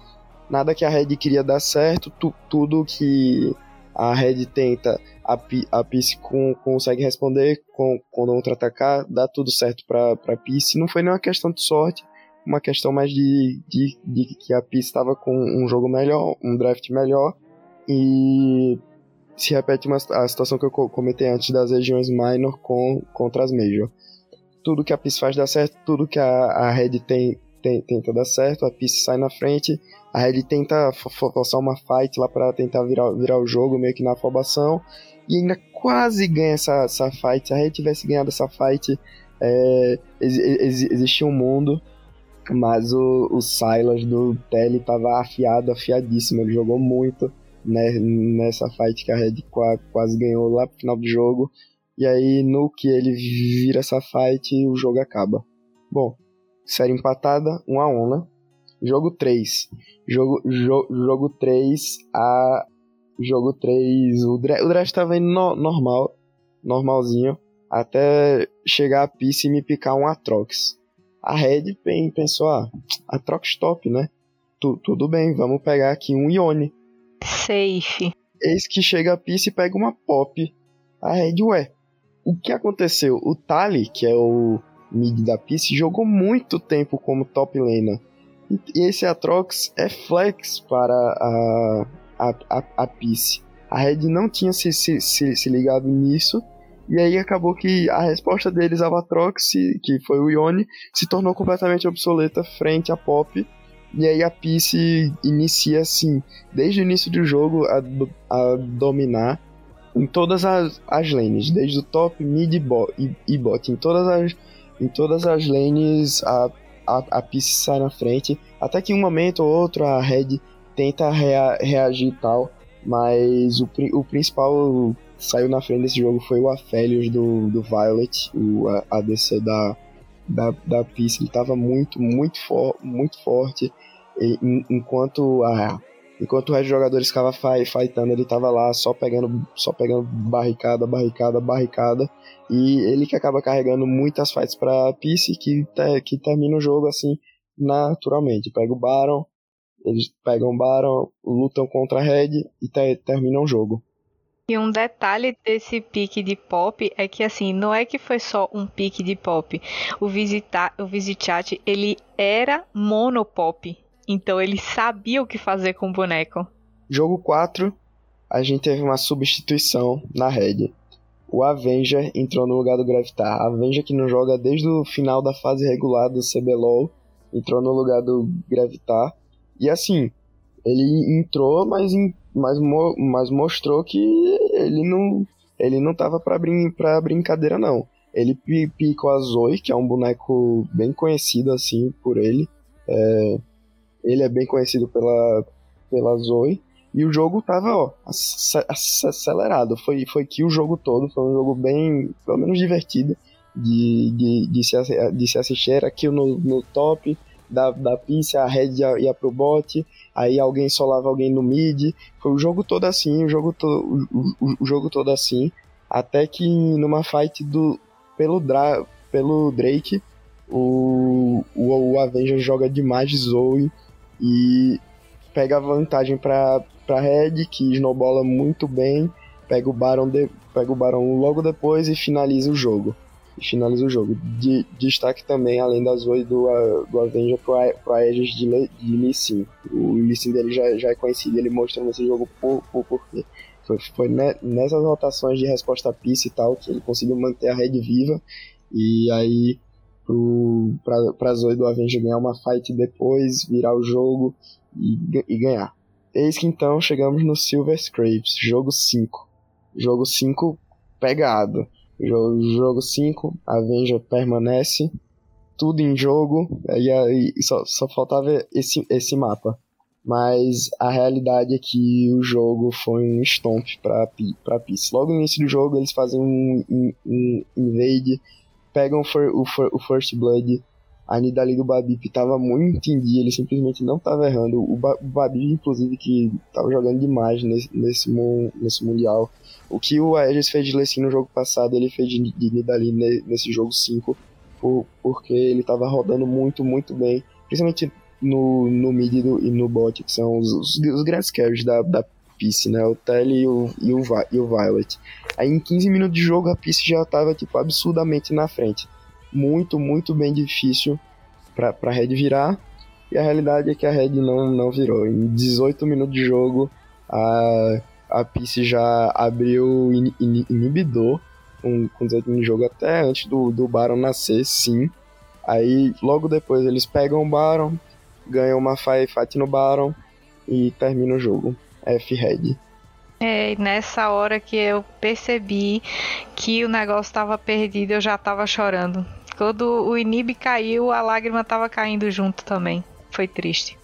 nada que a Red queria dar certo, tu, tudo que a Red tenta, a, a Peace com, consegue responder com, quando contra-atacar, dá tudo certo pra, pra Peace. Não foi nem uma questão de sorte, uma questão mais de, de, de que a Peace estava com um jogo melhor, um draft melhor, e se repete uma, a situação que eu comentei antes das regiões minor com, contra as major. Tudo que a Peace faz dá certo, tudo que a, a Red tem, tem, tenta dar certo, a Peace sai na frente, Aí ele tenta forçar uma fight lá para tentar virar, virar o jogo, meio que na afobação. E ainda quase ganha essa, essa fight. Se a gente tivesse ganhado essa fight, é, ex, ex, existia um mundo. Mas o, o Silas do Telly tava afiado, afiadíssimo. Ele jogou muito né, nessa fight que a Red quase ganhou lá pro final do jogo. E aí, no que ele vira essa fight, o jogo acaba. Bom, série empatada, 1 um a 1 um, né? Jogo 3. Jogo, jo, jogo 3, a. Jogo 3. O, o draft tava indo no, normal. Normalzinho. Até chegar a pista e me picar um Atrox. A Red pensou, ah, Atrox top, né? Tu, tudo bem, vamos pegar aqui um Ione. Safe. Eis que chega a pista e pega uma Pop. A Red, ué, o que aconteceu? O Tali, que é o mid da pista, jogou muito tempo como top laner. E esse Atrox é flex para a, a, a, a Peace. A Red não tinha se, se, se, se, ligado nisso. E aí acabou que a resposta deles ao Atrox, que foi o Ione, se tornou completamente obsoleta frente a Pop. E aí a Peace inicia assim, desde o início do jogo, a, a dominar em todas as, as lanes, desde o top, mid bot, e, e bot. Em todas as, em todas as lanes a a, a Peace sai na frente. Até que um momento ou outro a Red tenta rea, reagir e tal. Mas o, o principal saiu na frente desse jogo foi o Aphelios do, do Violet, o ADC da, da, da Peace. Ele tava muito, muito, for, muito forte. E, enquanto a Enquanto o resto dos jogadores ficava fightando, ele tava lá só pegando, só pegando barricada, barricada, barricada. E ele que acaba carregando muitas fights pra PC que, que termina o jogo assim, naturalmente. Pega o Baron, eles pegam o Baron, lutam contra a Red e te, terminam o jogo. E um detalhe desse pique de pop é que assim, não é que foi só um pique de pop. O visitar, o ele era monopop. Então ele sabia o que fazer com o boneco. Jogo 4, a gente teve uma substituição na Red. O Avenger entrou no lugar do Gravitar. A Avenger que não joga desde o final da fase regular do CBLOL entrou no lugar do Gravitar. E assim, ele entrou, mas, mas, mas mostrou que ele não ele não tava brin brincadeira não. Ele picou a Zoe, que é um boneco bem conhecido assim por ele. É, ele é bem conhecido pela, pela Zoe. E o jogo tava, ó, acelerado. Foi, foi que o jogo todo foi um jogo bem, pelo menos divertido de, de, de, se, de se assistir. Era aqui no, no top da, da pista, a Red ia, ia pro bot, aí alguém solava alguém no mid. Foi o jogo todo assim, o jogo, to, o, o, o jogo todo assim. Até que numa fight do, pelo, Dra, pelo Drake, o, o, o Avenger joga demais de Zoe e pega a vantagem para para Red, que snowbola muito bem, pega o Baron, de, pega o Barão logo depois e finaliza o jogo. E finaliza o jogo. De, destaque também, além das oi do, do Avenger pro Aegis de, Le, de Lee Sin. O Lee Sin dele já, já é conhecido, ele mostrou nesse jogo por, por, quê. Foi, foi nessas rotações de resposta a pista e tal que ele conseguiu manter a rede viva. E aí, pro, pra, pra Zoe do Avenger ganhar uma fight depois, virar o jogo e, e ganhar. Eis que então chegamos no Silver Scrapes, jogo 5. Jogo 5 pegado. Jogo, jogo 5, Avenger permanece. Tudo em jogo. E, só, só faltava esse, esse mapa. Mas a realidade é que o jogo foi um stomp pra Peace. Logo no início do jogo, eles fazem um, um, um invade, pegam o, for, o, for, o First Blood. A Nidali do Babip tava muito em dia, ele simplesmente não tava errando. O, ba o Babip, inclusive, que tava jogando demais nesse, nesse, nesse Mundial. O que o Aegis fez de Lessin no jogo passado, ele fez de, de Nidali nesse jogo 5, por, porque ele tava rodando muito, muito bem. Principalmente no, no mid e no bot, que são os, os, os grandes carries da, da Peace, né? O Telly e o, e, o, e o Violet. Aí em 15 minutos de jogo a Peace já tava, tipo, absurdamente na frente. Muito, muito bem difícil pra, pra Red virar. E a realidade é que a Red não, não virou. Em 18 minutos de jogo, a, a Peace já abriu in, in, inibidor com, com 18 minutos de jogo até antes do, do Baron nascer, sim. Aí logo depois eles pegam o Baron, ganha uma fight no Baron e termina o jogo. F-Head. É, nessa hora que eu percebi que o negócio estava perdido, eu já estava chorando. Quando o Inib caiu, a lágrima estava caindo junto também. Foi triste.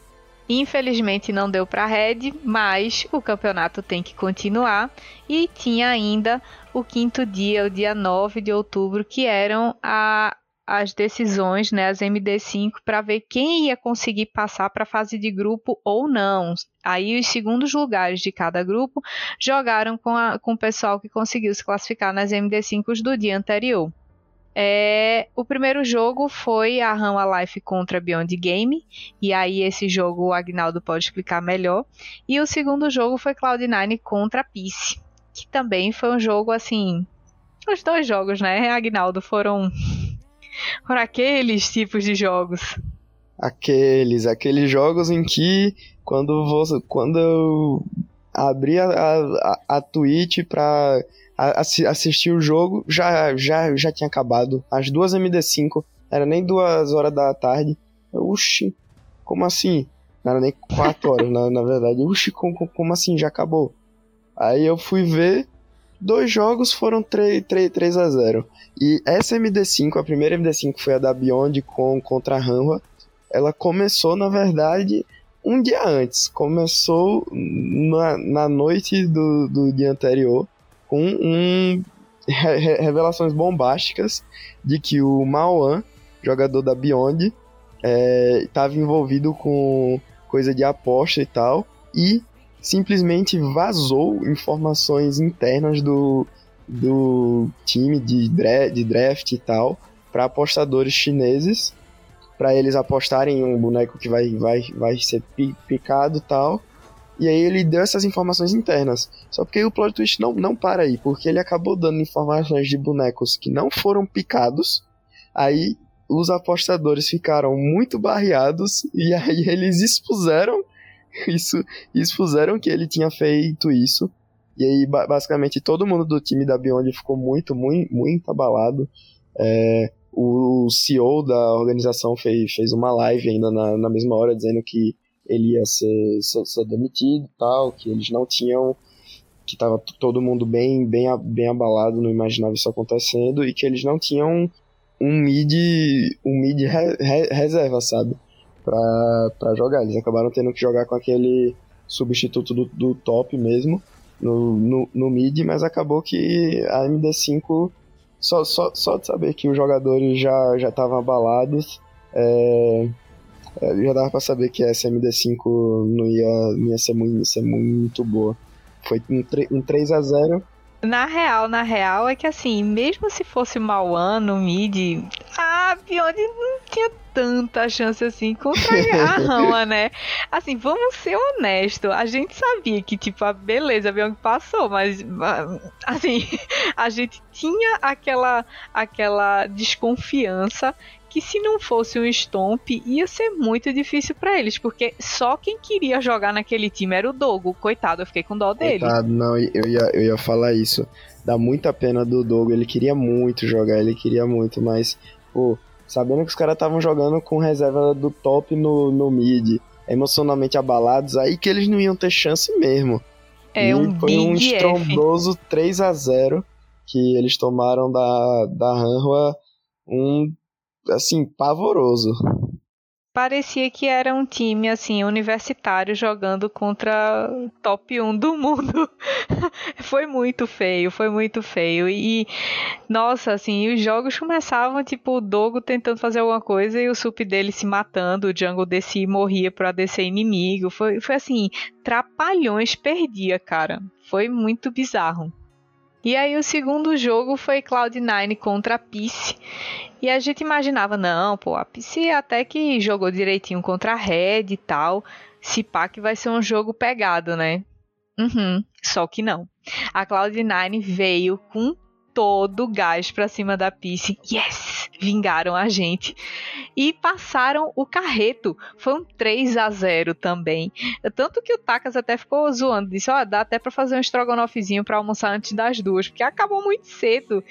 Infelizmente não deu para Red, mas o campeonato tem que continuar e tinha ainda o quinto dia, o dia 9 de outubro, que eram a as decisões, né, as MD5, para ver quem ia conseguir passar para a fase de grupo ou não. Aí os segundos lugares de cada grupo jogaram com, a, com o pessoal que conseguiu se classificar nas MD5 do dia anterior. É, o primeiro jogo foi a Rama Life contra Beyond Game, e aí esse jogo o Agnaldo pode explicar melhor. E o segundo jogo foi Cloud9 contra Peace, que também foi um jogo assim. Os dois jogos, né, Agnaldo, foram por aqueles tipos de jogos. Aqueles, aqueles jogos em que quando você, quando eu abri a, a, a Twitch pra assistir o jogo, já, já, já tinha acabado. As duas MD5, era nem duas horas da tarde. Oxi, como assim? Não era nem quatro horas, *laughs* na, na verdade. Oxi, como, como assim? Já acabou. Aí eu fui ver, dois jogos foram 3, 3, 3 a 0. E essa MD5, a primeira MD5 foi a da Beyond com, contra a Hanwha. Ela começou, na verdade, um dia antes. Começou na, na noite do, do dia anterior com um, re, revelações bombásticas de que o Maoan, jogador da Beyond, estava é, envolvido com coisa de aposta e tal. E simplesmente vazou informações internas do, do time de, de draft e tal para apostadores chineses, para eles apostarem em um boneco que vai, vai, vai ser picado tal. E aí ele deu essas informações internas. Só porque o plot twist não, não para aí, porque ele acabou dando informações de bonecos que não foram picados. Aí os apostadores ficaram muito barreados e aí eles expuseram *laughs* isso, expuseram que ele tinha feito isso. E aí, basicamente, todo mundo do time da Beyond ficou muito, muito, muito abalado. É, o CEO da organização fez, fez uma live ainda na, na mesma hora, dizendo que ele ia ser, ser, ser demitido e tal, que eles não tinham que tava todo mundo bem, bem, bem abalado, não imaginava isso acontecendo, e que eles não tinham um mid, um mid re, re, reserva, sabe? Pra jogar. Eles acabaram tendo que jogar com aquele substituto do, do top mesmo no, no, no mid, mas acabou que a MD5, só, só, só de saber que os jogadores já estavam abalados, é, é, já dava pra saber que essa MD5 não ia, não ia ser, muito, ser muito boa. Foi um, um 3 a 0 na real, na real, é que assim, mesmo se fosse Mauan no mid, ah, a Beyond não tinha tanta chance assim contra a Rama, né? Assim, vamos ser honestos. A gente sabia que, tipo, a beleza, a Beyond passou, mas assim, *laughs* a gente tinha aquela, aquela desconfiança que se não fosse um Stomp, ia ser muito difícil para eles, porque só quem queria jogar naquele time era o Dogo. Coitado, eu fiquei com dó dele. Coitado, não, eu ia, eu ia falar isso. Dá muita pena do Dogo, ele queria muito jogar, ele queria muito, mas, pô, sabendo que os caras estavam jogando com reserva do top no, no mid, emocionalmente abalados, aí que eles não iam ter chance mesmo. É e um foi um estrondoso 3 a 0 que eles tomaram da, da Hanwha, um assim, pavoroso. Parecia que era um time assim universitário jogando contra top 1 do mundo. *laughs* foi muito feio, foi muito feio. E nossa, assim, os jogos começavam tipo o Dogo tentando fazer alguma coisa e o sup dele se matando, o jungle desse morria para descer inimigo. Foi foi assim, trapalhões perdia, cara. Foi muito bizarro. E aí o segundo jogo foi Cloud9 contra Peace. E a gente imaginava, não, pô, a Peace até que jogou direitinho contra a Red e tal. Se pá que vai ser um jogo pegado, né? Uhum, só que não. A Cloud9 veio com todo o gás pra cima da Peace. Yes! Vingaram a gente. E passaram o carreto. Foi um 3 a 0 também. Tanto que o Takas até ficou zoando. Disse: Ó, oh, dá até pra fazer um estrogonofezinho pra almoçar antes das duas. Porque acabou muito cedo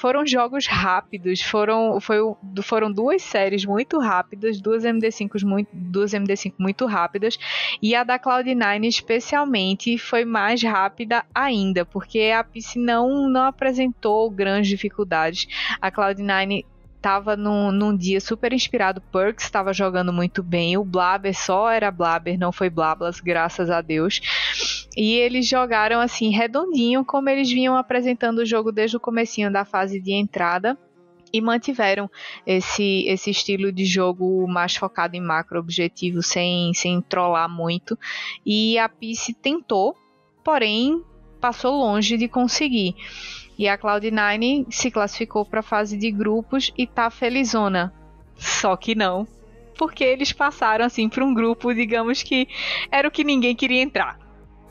foram jogos rápidos, foram, foi, foram duas séries muito rápidas, duas MD5 muito, duas MD5 muito rápidas, e a da Cloud9 especialmente foi mais rápida ainda, porque a PC não, não apresentou grandes dificuldades. A Cloud9 tava num, num dia super inspirado. Perks estava jogando muito bem. O Blaber só era Blaber, não foi Blablas, graças a Deus. E eles jogaram assim redondinho, como eles vinham apresentando o jogo desde o comecinho da fase de entrada e mantiveram esse, esse estilo de jogo mais focado em macro objetivo, sem, sem trollar muito. E a Peace tentou, porém passou longe de conseguir. E a Cloud9 se classificou para a fase de grupos e tá felizona. Só que não, porque eles passaram assim para um grupo, digamos que era o que ninguém queria entrar.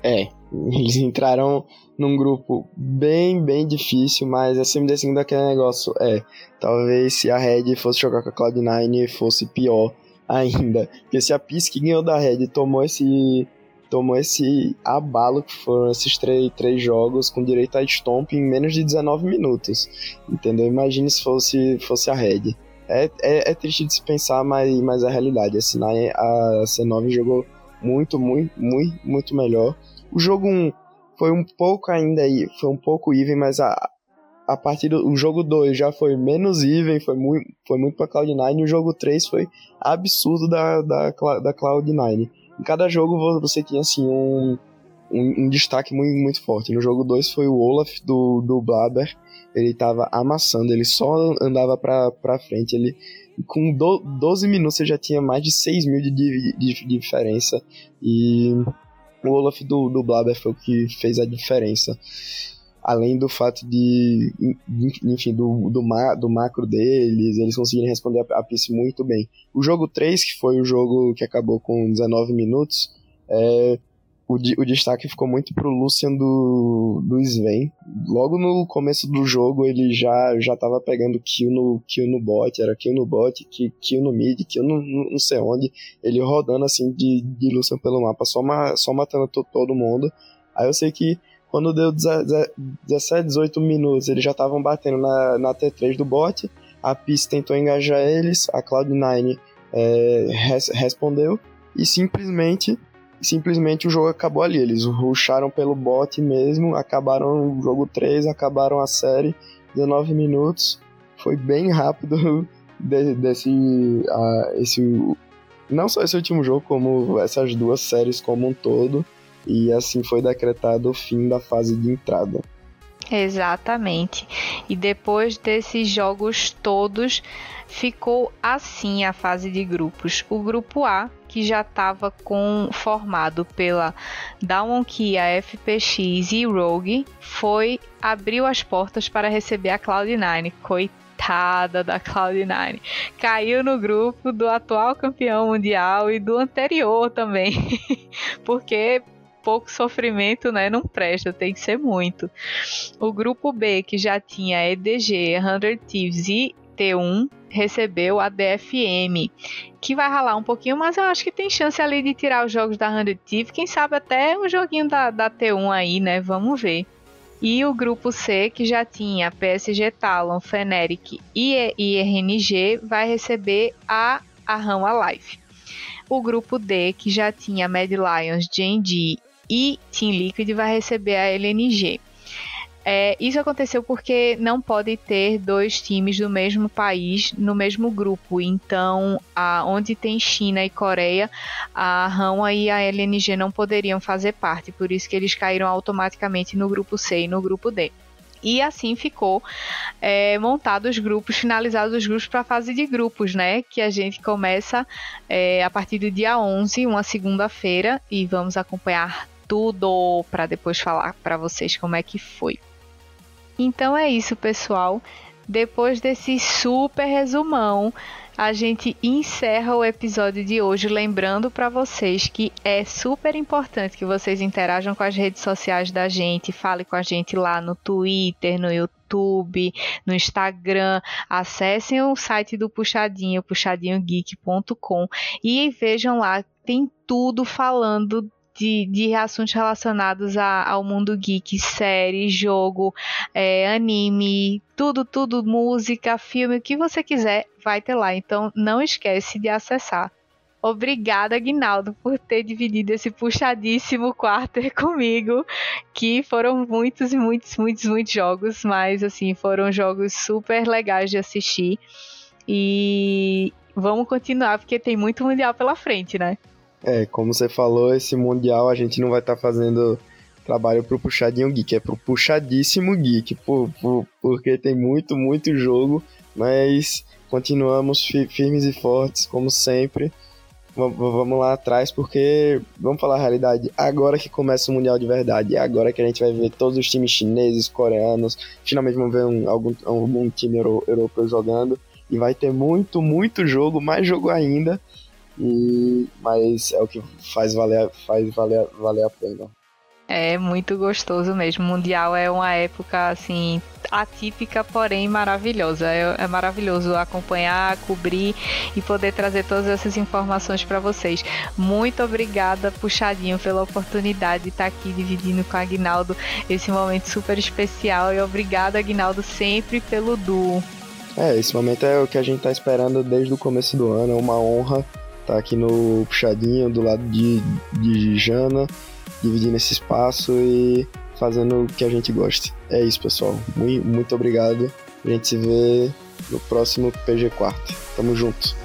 É, eles entraram num grupo bem, bem difícil, mas acima desse daquele negócio é, talvez se a Red fosse jogar com a Cloud9 fosse pior ainda, porque se a Peace ganhou da Red tomou esse tomou esse abalo que foram esses três, três jogos com direito a stomp em menos de 19 minutos. Entendeu? Imagine se fosse, fosse a Red. É, é, é triste de se pensar, mas, mas é a realidade. A, Sinai, a C9 jogou muito, muito, muito, muito melhor. O jogo 1 foi um pouco ainda foi um pouco even, mas a, a partir do jogo 2 já foi menos even, foi muito, foi muito pra Cloud9, e o jogo 3 foi absurdo da, da, da Cloud9. Em cada jogo você tinha assim um, um, um destaque muito, muito forte. No jogo 2 foi o Olaf do, do Blaber. Ele tava amassando, ele só andava pra, pra frente. Ele, com do, 12 minutos você já tinha mais de 6 mil de, de, de, diferença. E o Olaf do, do Blaber foi o que fez a diferença além do fato de, enfim, do, do, ma, do macro deles, eles conseguirem responder a, a muito bem. O jogo 3, que foi o jogo que acabou com 19 minutos, é, o, o destaque ficou muito pro Lucian do, do Sven. Logo no começo do jogo, ele já, já tava pegando kill no, kill no bot, era kill no bot, kill, kill no mid, kill no, não sei onde, ele rodando assim de, de Lucian pelo mapa, só, ma, só matando todo mundo. Aí eu sei que quando deu 17, 18 minutos, eles já estavam batendo na, na T3 do bot. A PIS tentou engajar eles, a Cloud9 é, res, respondeu e simplesmente simplesmente o jogo acabou ali. Eles rusharam pelo bot mesmo, acabaram o jogo 3, acabaram a série, 19 minutos. Foi bem rápido *laughs* de, desse uh, esse não só esse último jogo, como essas duas séries como um todo e assim foi decretado o fim da fase de entrada. Exatamente. E depois desses jogos todos, ficou assim a fase de grupos. O grupo A, que já estava formado pela Dawn Key, a FPX e Rogue, foi abriu as portas para receber a Cloud9. Coitado coitada da Cloud9. Caiu no grupo do atual campeão mundial e do anterior também. *laughs* Porque pouco sofrimento, né, não presta, tem que ser muito. O grupo B, que já tinha EDG, 100 Thieves e T1, recebeu a DFM, que vai ralar um pouquinho, mas eu acho que tem chance ali de tirar os jogos da 100 Thieves, quem sabe até um joguinho da, da T1 aí, né, vamos ver. E o grupo C, que já tinha PSG Talon, Feneric e IRNG, vai receber a Arram Alive. O grupo D, que já tinha Mad Lions, G&G e Team Liquid, vai receber a LNG. É, isso aconteceu porque não pode ter dois times do mesmo país no mesmo grupo. Então, a, onde tem China e Coreia, a Rama e a LNG não poderiam fazer parte. Por isso que eles caíram automaticamente no grupo C e no grupo D. E assim ficou é, montado os grupos, finalizados os grupos para a fase de grupos, né? Que a gente começa é, a partir do dia 11, uma segunda-feira, e vamos acompanhar tudo para depois falar para vocês como é que foi. Então é isso, pessoal. Depois desse super resumão, a gente encerra o episódio de hoje lembrando para vocês que é super importante que vocês interajam com as redes sociais da gente, fale com a gente lá no Twitter, no YouTube, no Instagram, acessem o site do Puxadinho, puxadinhogeek.com e vejam lá, tem tudo falando de, de assuntos relacionados a, ao mundo geek, série, jogo, é, anime, tudo, tudo, música, filme, o que você quiser, vai ter lá. Então não esquece de acessar. Obrigada, Guinaldo, por ter dividido esse puxadíssimo quarto *laughs* comigo, que foram muitos, muitos, muitos, muitos jogos, mas assim, foram jogos super legais de assistir. E vamos continuar, porque tem muito mundial pela frente, né? É, como você falou, esse Mundial a gente não vai estar tá fazendo trabalho pro Puxadinho Geek, é pro Puxadíssimo Geek, por, por, porque tem muito, muito jogo, mas continuamos firmes e fortes, como sempre. V vamos lá atrás, porque, vamos falar a realidade, agora que começa o Mundial de verdade, é agora que a gente vai ver todos os times chineses, coreanos, finalmente vamos ver um, algum, algum time euro, europeu jogando, e vai ter muito, muito jogo, mais jogo ainda, e, mas é o que faz valer, faz valer, valer a pena. É muito gostoso mesmo. O Mundial é uma época assim atípica, porém maravilhosa. É, é, maravilhoso acompanhar, cobrir e poder trazer todas essas informações para vocês. Muito obrigada, Puxadinho, pela oportunidade de estar aqui dividindo com a Aguinaldo esse momento super especial. E obrigada, Aguinaldo, sempre pelo duo. É, esse momento é o que a gente está esperando desde o começo do ano. É uma honra tá aqui no puxadinho do lado de, de Jana, dividindo esse espaço e fazendo o que a gente gosta. É isso, pessoal. Muito, muito obrigado. A gente se vê no próximo PG Quarto. Tamo junto.